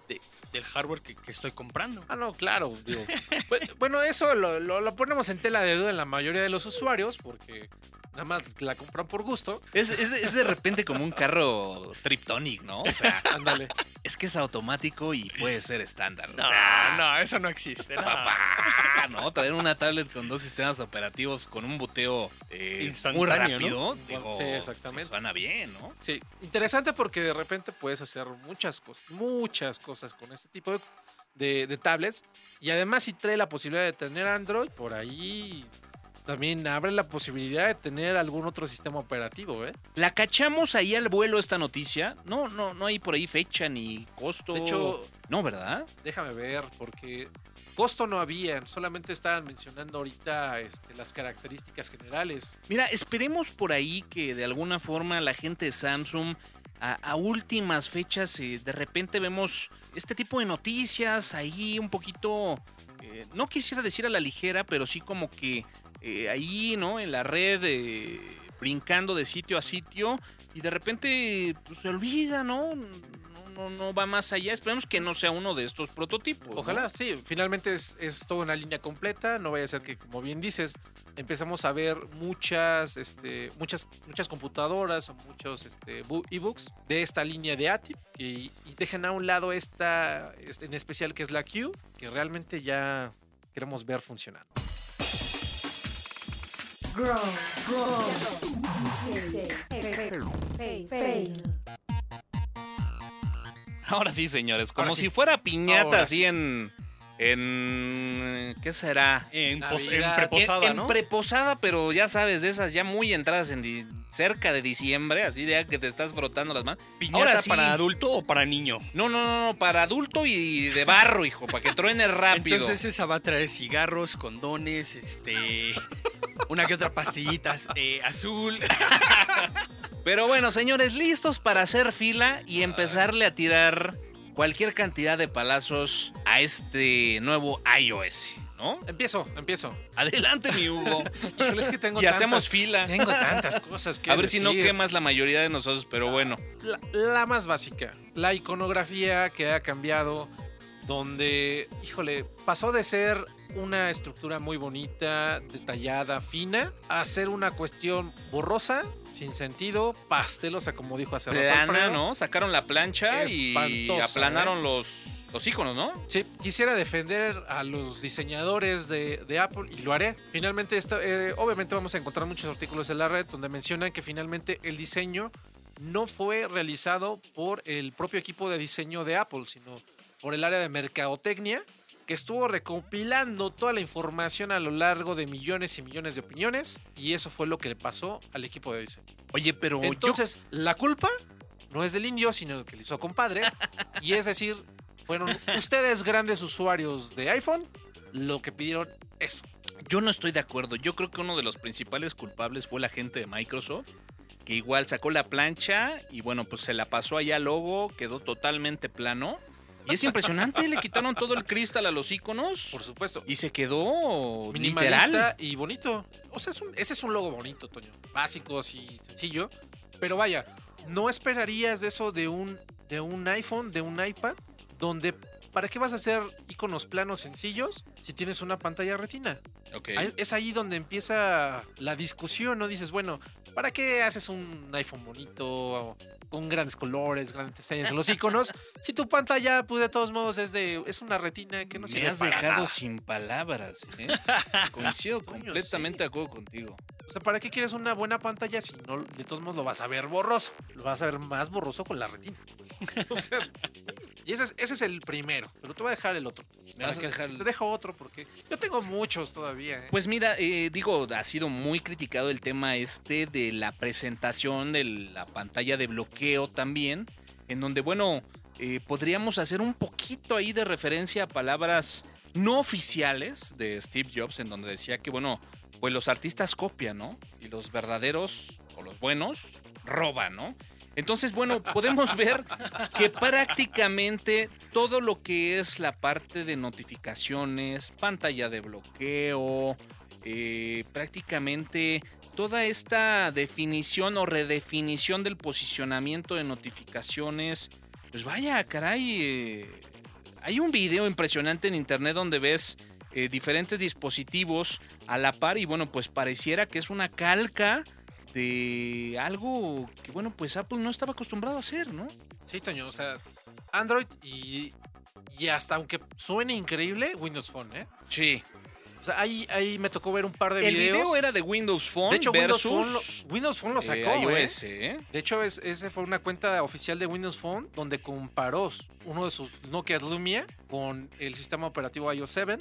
de- del hardware que, estoy comprando. Ah, no, claro. digo. Bu- bueno, eso lo, lo- lo ponemos en tela de duda en la mayoría de los usuarios, porque nada más la compran por gusto. Es, es- es de repente como un carro Triptonic, ¿no? O sea, Ándale. es que es automático y puede ser estándar. O No, sea, no, eso no existe. no. papá, ¿no? Traer una tablet con dos sistemas operativos con un boteo eh, muy Instantáneo, rápido, ¿no? digo, Sí, exactamente. pues suena bien, ¿no? Sí, interesante porque de repente puedes hacer muchas cosas, muchas cosas con este tipo de, de- de tablets. Y además si trae la posibilidad de tener Android, por ahí también abre la posibilidad de tener algún otro sistema operativo, ¿eh? La cachamos ahí al vuelo esta noticia. No, no, no hay por ahí fecha ni costo. De hecho, no, ¿verdad? déjame ver, porque costo no había, solamente estaban mencionando ahorita este, las características generales. Mira, esperemos por ahí que de alguna forma la gente de Samsung a, a últimas fechas eh, de repente vemos este tipo de noticias ahí un poquito, eh, no quisiera decir a la ligera, pero sí como que eh, ahí, ¿no? En la red, eh, brincando de sitio a sitio y de repente pues, se olvida, ¿no? No, va más allá. Esperemos que no sea uno de estos prototipos. Ojalá, sí, finalmente es, es toda una línea completa, no vaya a ser que, como bien dices, empezamos a ver muchas, este, muchas, muchas computadoras o muchos este, ebooks de esta línea de ATIP y, y dejen a un lado esta, este, en especial que es la Q, que realmente ya queremos ver funcionando. Grow, grow. Mistake. Fail. Fail. Fail. Ahora sí, señores, como sí. si fuera piñata Ahora así sí. en. En. ¿Qué será? En, pos- en Navidad. preposada, en, en ¿no? preposada, pero ya sabes, de esas ya muy entradas en di- cerca de diciembre, así de que te estás frotando las manos. ¿Piñata Ahora sí. para adulto o para niño? No, no, no, no, para adulto y de barro, hijo, para que truene rápido. Entonces esa va a traer cigarros, condones, este... Una que otra pastillita eh, azul. Pero bueno, señores, listos para hacer fila y empezarle a tirar cualquier cantidad de palazos a este nuevo iOS, ¿no? Empiezo, empiezo. Adelante, mi Hugo. Híjole, es que tengo y hacemos tantas- fila. Tengo tantas cosas que A ver si no quemas la mayoría de nosotros, pero bueno. la, la más básica, la iconografía que ha cambiado, donde, híjole, pasó de ser una estructura muy bonita, detallada, fina, a ser una cuestión borrosa, sin sentido, pastelosa, como dijo hace rato Plana, Alfredo. ¿no? Sacaron la plancha y aplanaron los, los iconos, ¿no? Sí, quisiera defender a los diseñadores de, de Apple y lo haré. Finalmente, esto, eh, obviamente vamos a encontrar muchos artículos en la red donde mencionan que finalmente el diseño no fue realizado por el propio equipo de diseño de Apple, sino por el área de mercadotecnia, que estuvo recopilando toda la información a lo largo de millones y millones de opiniones, y eso fue lo que le pasó al equipo de diseño. Oye, pero yo- Entonces, la culpa no es del indio, sino que lo hizo compadre. y es decir, fueron ustedes grandes usuarios de iPhone lo que pidieron eso. Yo no estoy de acuerdo. Yo creo que uno de los principales culpables fue la gente de Microsoft, que igual sacó la plancha y bueno, pues se la pasó allá al logo, quedó totalmente plano. Y es impresionante, le quitaron todo el cristal a los iconos Por supuesto. y se quedó Minimalista literal. y bonito. O sea, es un- ese es un logo bonito, Toño. Básico, y sencillo. Pero vaya, no esperarías de eso de un, de un iPhone, de un iPad, donde ¿para qué vas a hacer iconos planos sencillos si tienes una pantalla retina? Ok. Ahí- Es ahí donde empieza la discusión, ¿no? Dices, bueno, ¿para qué haces un iPhone bonito, con grandes colores, grandes diseños los iconos? si tu pantalla, pues de todos modos, es de es una retina que no Me sirve has para dejado nada. sin palabras. ¿eh? Coincido Coño, completamente de acuerdo contigo. O sea, ¿para qué quieres una buena pantalla si no, de todos modos lo vas a ver borroso? Lo vas a ver más borroso con la retina. O sea, y ese es, ese es el primero, pero te voy a dejar el otro. Me vas a Para que- dejar el- Te dejo otro porque yo tengo muchos todavía. ¿eh? Pues mira, eh, digo, ha sido muy criticado el tema este de la presentación de la pantalla de bloqueo también, en donde, bueno, eh, podríamos hacer un poquito ahí de referencia a palabras no oficiales de Steve Jobs, en donde decía que, bueno, pues los artistas copian, ¿no? Y los verdaderos, o los buenos, roban, ¿no? Entonces, bueno, podemos ver que prácticamente todo lo que es la parte de notificaciones, pantalla de bloqueo, eh, prácticamente toda esta definición o redefinición del posicionamiento de notificaciones, pues vaya, caray, eh, hay un video impresionante en internet donde ves eh, diferentes dispositivos a la par y bueno, pues pareciera que es una calca de algo que bueno, pues Apple no estaba acostumbrado a hacer, ¿no? Sí, Toño, o sea, Android y, y hasta aunque suene increíble, Windows Phone, ¿eh? Sí. O sea, ahí, ahí me tocó ver un par de El videos. video era de Windows Phone de hecho, Windows Phone, lo, Windows Phone lo eh, sacó, ¿eh? iOS, ¿eh? De hecho, es, ese fue una cuenta oficial de Windows Phone donde comparó uno de sus Nokia Lumia con el sistema operativo iOS 7.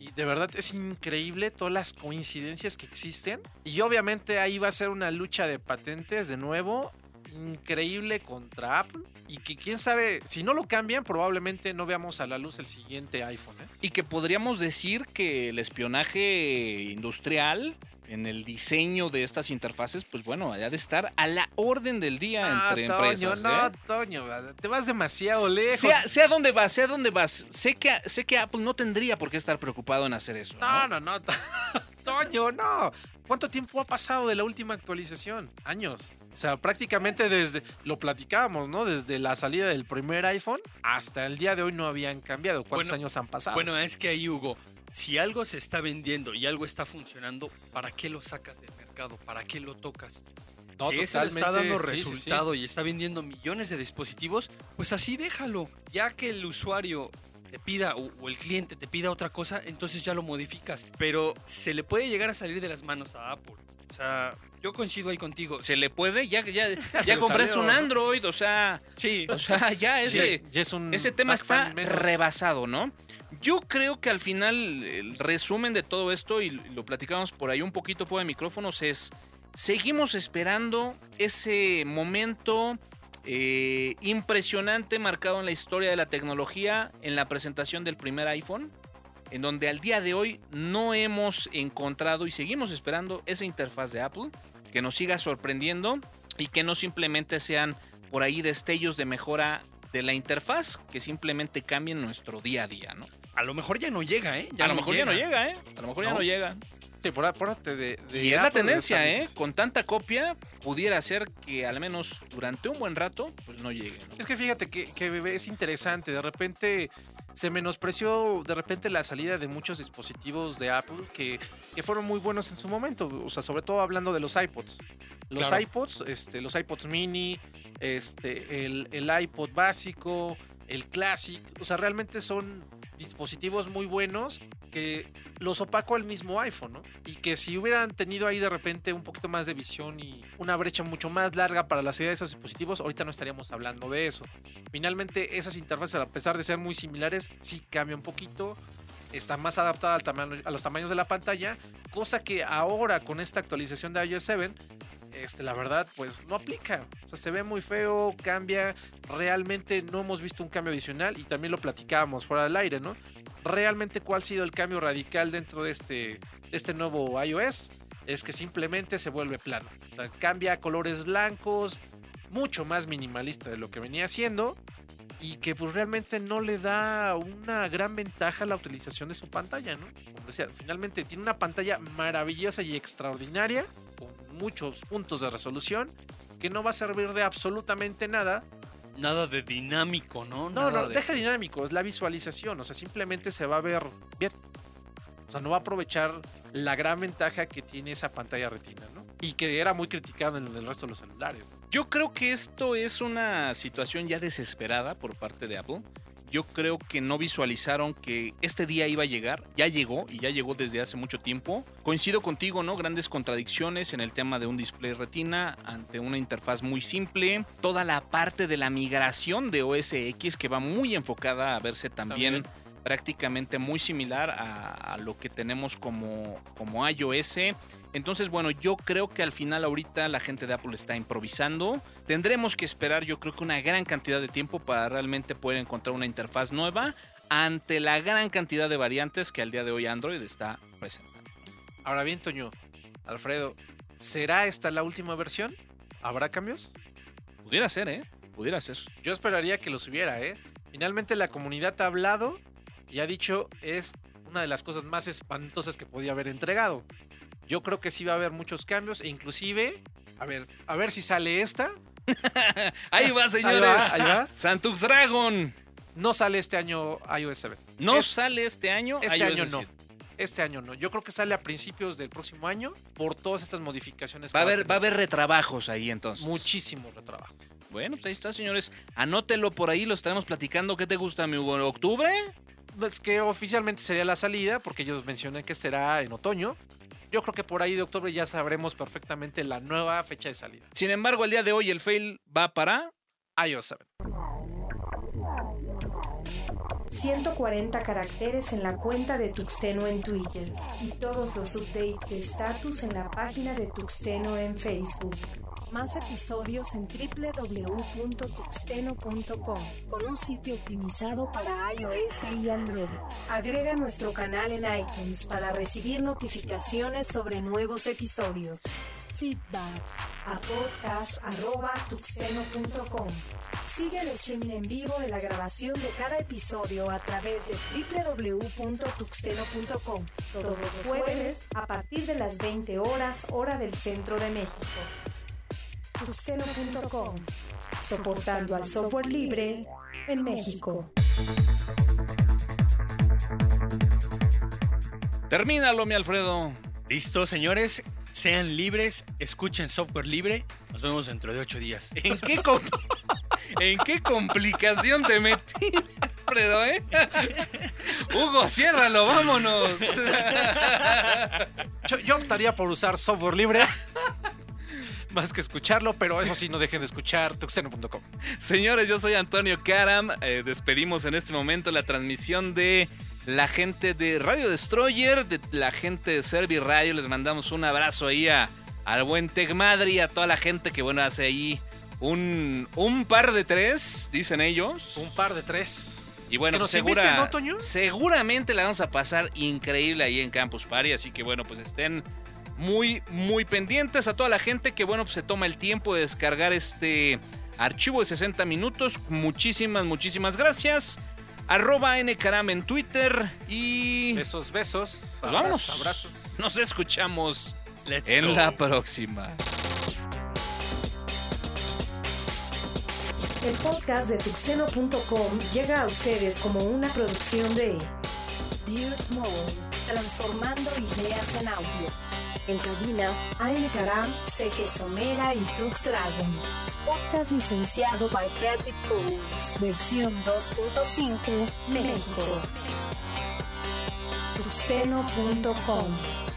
Y de verdad es increíble todas las coincidencias que existen. Y obviamente ahí va a ser una lucha de patentes de nuevo. Increíble contra Apple. Y que quién sabe, si no lo cambian, probablemente no veamos a la luz el siguiente iPhone. ¿eh? Y que podríamos decir que el espionaje industrial en el diseño de estas interfaces, pues bueno, haya de estar a la orden del día Ah, entre Toño, empresas. no, ¿eh? Toño, te vas demasiado lejos. Sea, sea dónde vas, sea dónde vas. Sé que, sé que Apple no tendría por qué estar preocupado en hacer eso. No, ¿no? no, no. Toño, no. ¿Cuánto tiempo ha pasado de la última actualización? Años. O sea, prácticamente desde, lo platicábamos, ¿no? Desde la salida del primer iPhone hasta el día de hoy no habían cambiado. ¿Cuántos Bueno, años han pasado? Bueno, es que ahí, Hugo, si algo se está vendiendo y algo está funcionando, ¿para qué lo sacas del mercado? ¿Para qué lo tocas? No, si eso le está dando sí, sí, sí. resultado y está vendiendo millones de dispositivos, pues así déjalo. Ya que el usuario te pida o, o el cliente te pida otra cosa, entonces ya lo modificas. Pero se le puede llegar a salir de las manos a Apple. O sea, yo coincido ahí contigo. Se le puede, ya, ya, ya, salió, un. Android, o sea, Sí, o sea, ya Ya ese, es- ya es un ese tema está rebasado, ¿no? Yo creo que al final el resumen de todo esto, y lo platicamos por ahí un poquito fuera de micrófonos, es seguimos esperando ese momento eh, impresionante marcado en la historia de la tecnología en la presentación del primer iPhone, en donde al día de hoy no hemos encontrado y seguimos esperando esa interfaz de Apple que nos siga sorprendiendo y que no simplemente sean por ahí destellos de mejora de la interfaz que simplemente cambien nuestro día a día, ¿no? a lo mejor ya no llega, ¿eh? Ya a lo mejor ya no llega, ¿eh? A lo mejor ya No. llega. Sí, por parte de, de Y es la tendencia, ¿eh? Con tanta copia, pudiera ser que al menos durante un buen rato, pues no llegue, ¿no? Es que fíjate que, que es interesante. De repente se menospreció de repente la salida de muchos dispositivos de Apple que, que fueron muy buenos en su momento. O sea, sobre todo hablando de los iPods. Los Claro. iPods, este, los iPods mini, este, el, el iPod básico, el Classic. O sea, realmente son dispositivos muy buenos que los opacó el mismo iPhone. Y que si hubieran tenido ahí de repente un poquito más de visión y una brecha mucho más larga para la salida de esos dispositivos, ahorita no estaríamos hablando de eso. Finalmente, esas interfaces, a pesar de ser muy similares, sí cambian un poquito. Está más adaptada al tamaño, a los tamaños de la pantalla, cosa que ahora con esta actualización de iOS 7 este, la verdad, pues no aplica. O sea, se ve muy feo, cambia. Realmente no hemos visto un cambio adicional y también lo platicábamos fuera del aire, ¿no? Realmente, ¿cuál ha sido el cambio radical dentro de este, este nuevo iOS? Es que simplemente se vuelve plano. O sea, cambia colores blancos, mucho más minimalista de lo que venía haciendo y que pues realmente no le da una gran ventaja a la utilización de su pantalla, ¿no? Como decía, finalmente tiene una pantalla maravillosa y extraordinaria muchos puntos de resolución que no va a servir de absolutamente nada. Nada de dinámico, ¿no? No, Nada no, de- deja dinámico, es la visualización, o sea, simplemente se va a ver bien. O sea, no va a aprovechar la gran ventaja que tiene esa pantalla retina, ¿no? Y que era muy criticada en el resto de los celulares. ¿no? Yo creo que esto es una situación ya desesperada por parte de Apple. Yo creo que no visualizaron que este día iba a llegar. Ya llegó y ya llegó desde hace mucho tiempo. Coincido contigo, ¿no? Grandes contradicciones en el tema de un display retina ante una interfaz muy simple. Toda la parte de la migración de OS X que va muy enfocada a verse también, También. Prácticamente muy similar a, a lo que tenemos como, como iOS. Entonces, bueno, yo creo que al final ahorita la gente de Apple está improvisando. Tendremos que esperar, yo creo que una gran cantidad de tiempo para realmente poder encontrar una interfaz nueva ante la gran cantidad de variantes que al día de hoy Android está presentando. Ahora bien, Toño, Alfredo, ¿será esta la última versión? ¿Habrá cambios? Pudiera ser, ¿eh? Pudiera ser. Yo esperaría que los hubiera, ¿eh? Finalmente la comunidad ha hablado y ha dicho es una de las cosas más espantosas que podía haber entregado. Yo creo que sí va a haber muchos cambios e inclusive, a ver, a ver si sale esta. Ahí va, señores. va, ahí va. Santux Dragon. No sale este año iOS 7. No Es- sale este año. este iOS año no. 7. Este año no. Yo creo que sale a principios del próximo año por todas estas modificaciones. Va a que haber, va a haber retrabajos ahí entonces. muchísimos retrabajos. Bueno, pues ahí está, señores. Anótelo por ahí, lo estaremos platicando. ¿Qué te gusta, mi Hugo? ¿Octubre? Es que oficialmente sería la salida, porque ellos mencionan que será en otoño. Yo creo que por ahí de octubre ya sabremos perfectamente la nueva fecha de salida. Sin embargo, el día de hoy el fail va para... iOS 7. 140 caracteres en la cuenta de Tuxteno en Twitter y todos los updates de estatus en la página de Tuxteno en Facebook. Más episodios en www.tuxteno.com con un sitio optimizado para iOS y Android. Agrega nuestro canal en iTunes para recibir notificaciones sobre nuevos episodios. Feedback a podcast.tuxteno.com. Sigue el streaming en vivo de la grabación de cada episodio a través de www.tuxteno.com todos los jueves a partir de las 20 horas hora del centro de México. Tuxteno.com soportando al software libre en México. Termínalo, mi Alfredo. Listo, señores. Sean libres, escuchen software libre. Nos vemos dentro de ocho días. ¿En qué, com- ¿En qué complicación te metí, Alfredo, eh? Hugo, ciérralo, vámonos. Yo, yo optaría por usar software libre. Más que escucharlo, pero eso sí, no dejen de escuchar tuxteno.com. Señores, yo soy Antonio Karam. Eh, despedimos en este momento la transmisión de la gente de Radio Destroyer, de la gente de Servi Radio. Les mandamos un abrazo ahí a, al buen Tech Madrid a toda la gente que, bueno, hace ahí un, un par de tres, dicen ellos. Un par de tres. Y bueno, pues segura- inviten, ¿no, Toño? seguramente la vamos a pasar increíble ahí en Campus Party. Así que bueno, pues estén muy, muy pendientes a toda la gente que bueno, pues se toma el tiempo de descargar este archivo de 60 minutos. Muchísimas, muchísimas gracias. Arroba ncaram en Twitter y Besos, besos. pues abrazos, vámonos. Abrazos. Nos escuchamos Let's en go. la próxima. El podcast de tuxteno.com llega a ustedes como una producción de Dirt Mode, transformando ideas en audio. En cabina, Aile Karam, CG Somera y Tux Dragon. Podcast licenciado by Creative Commons, versión 2.5, México. tuxteno.com.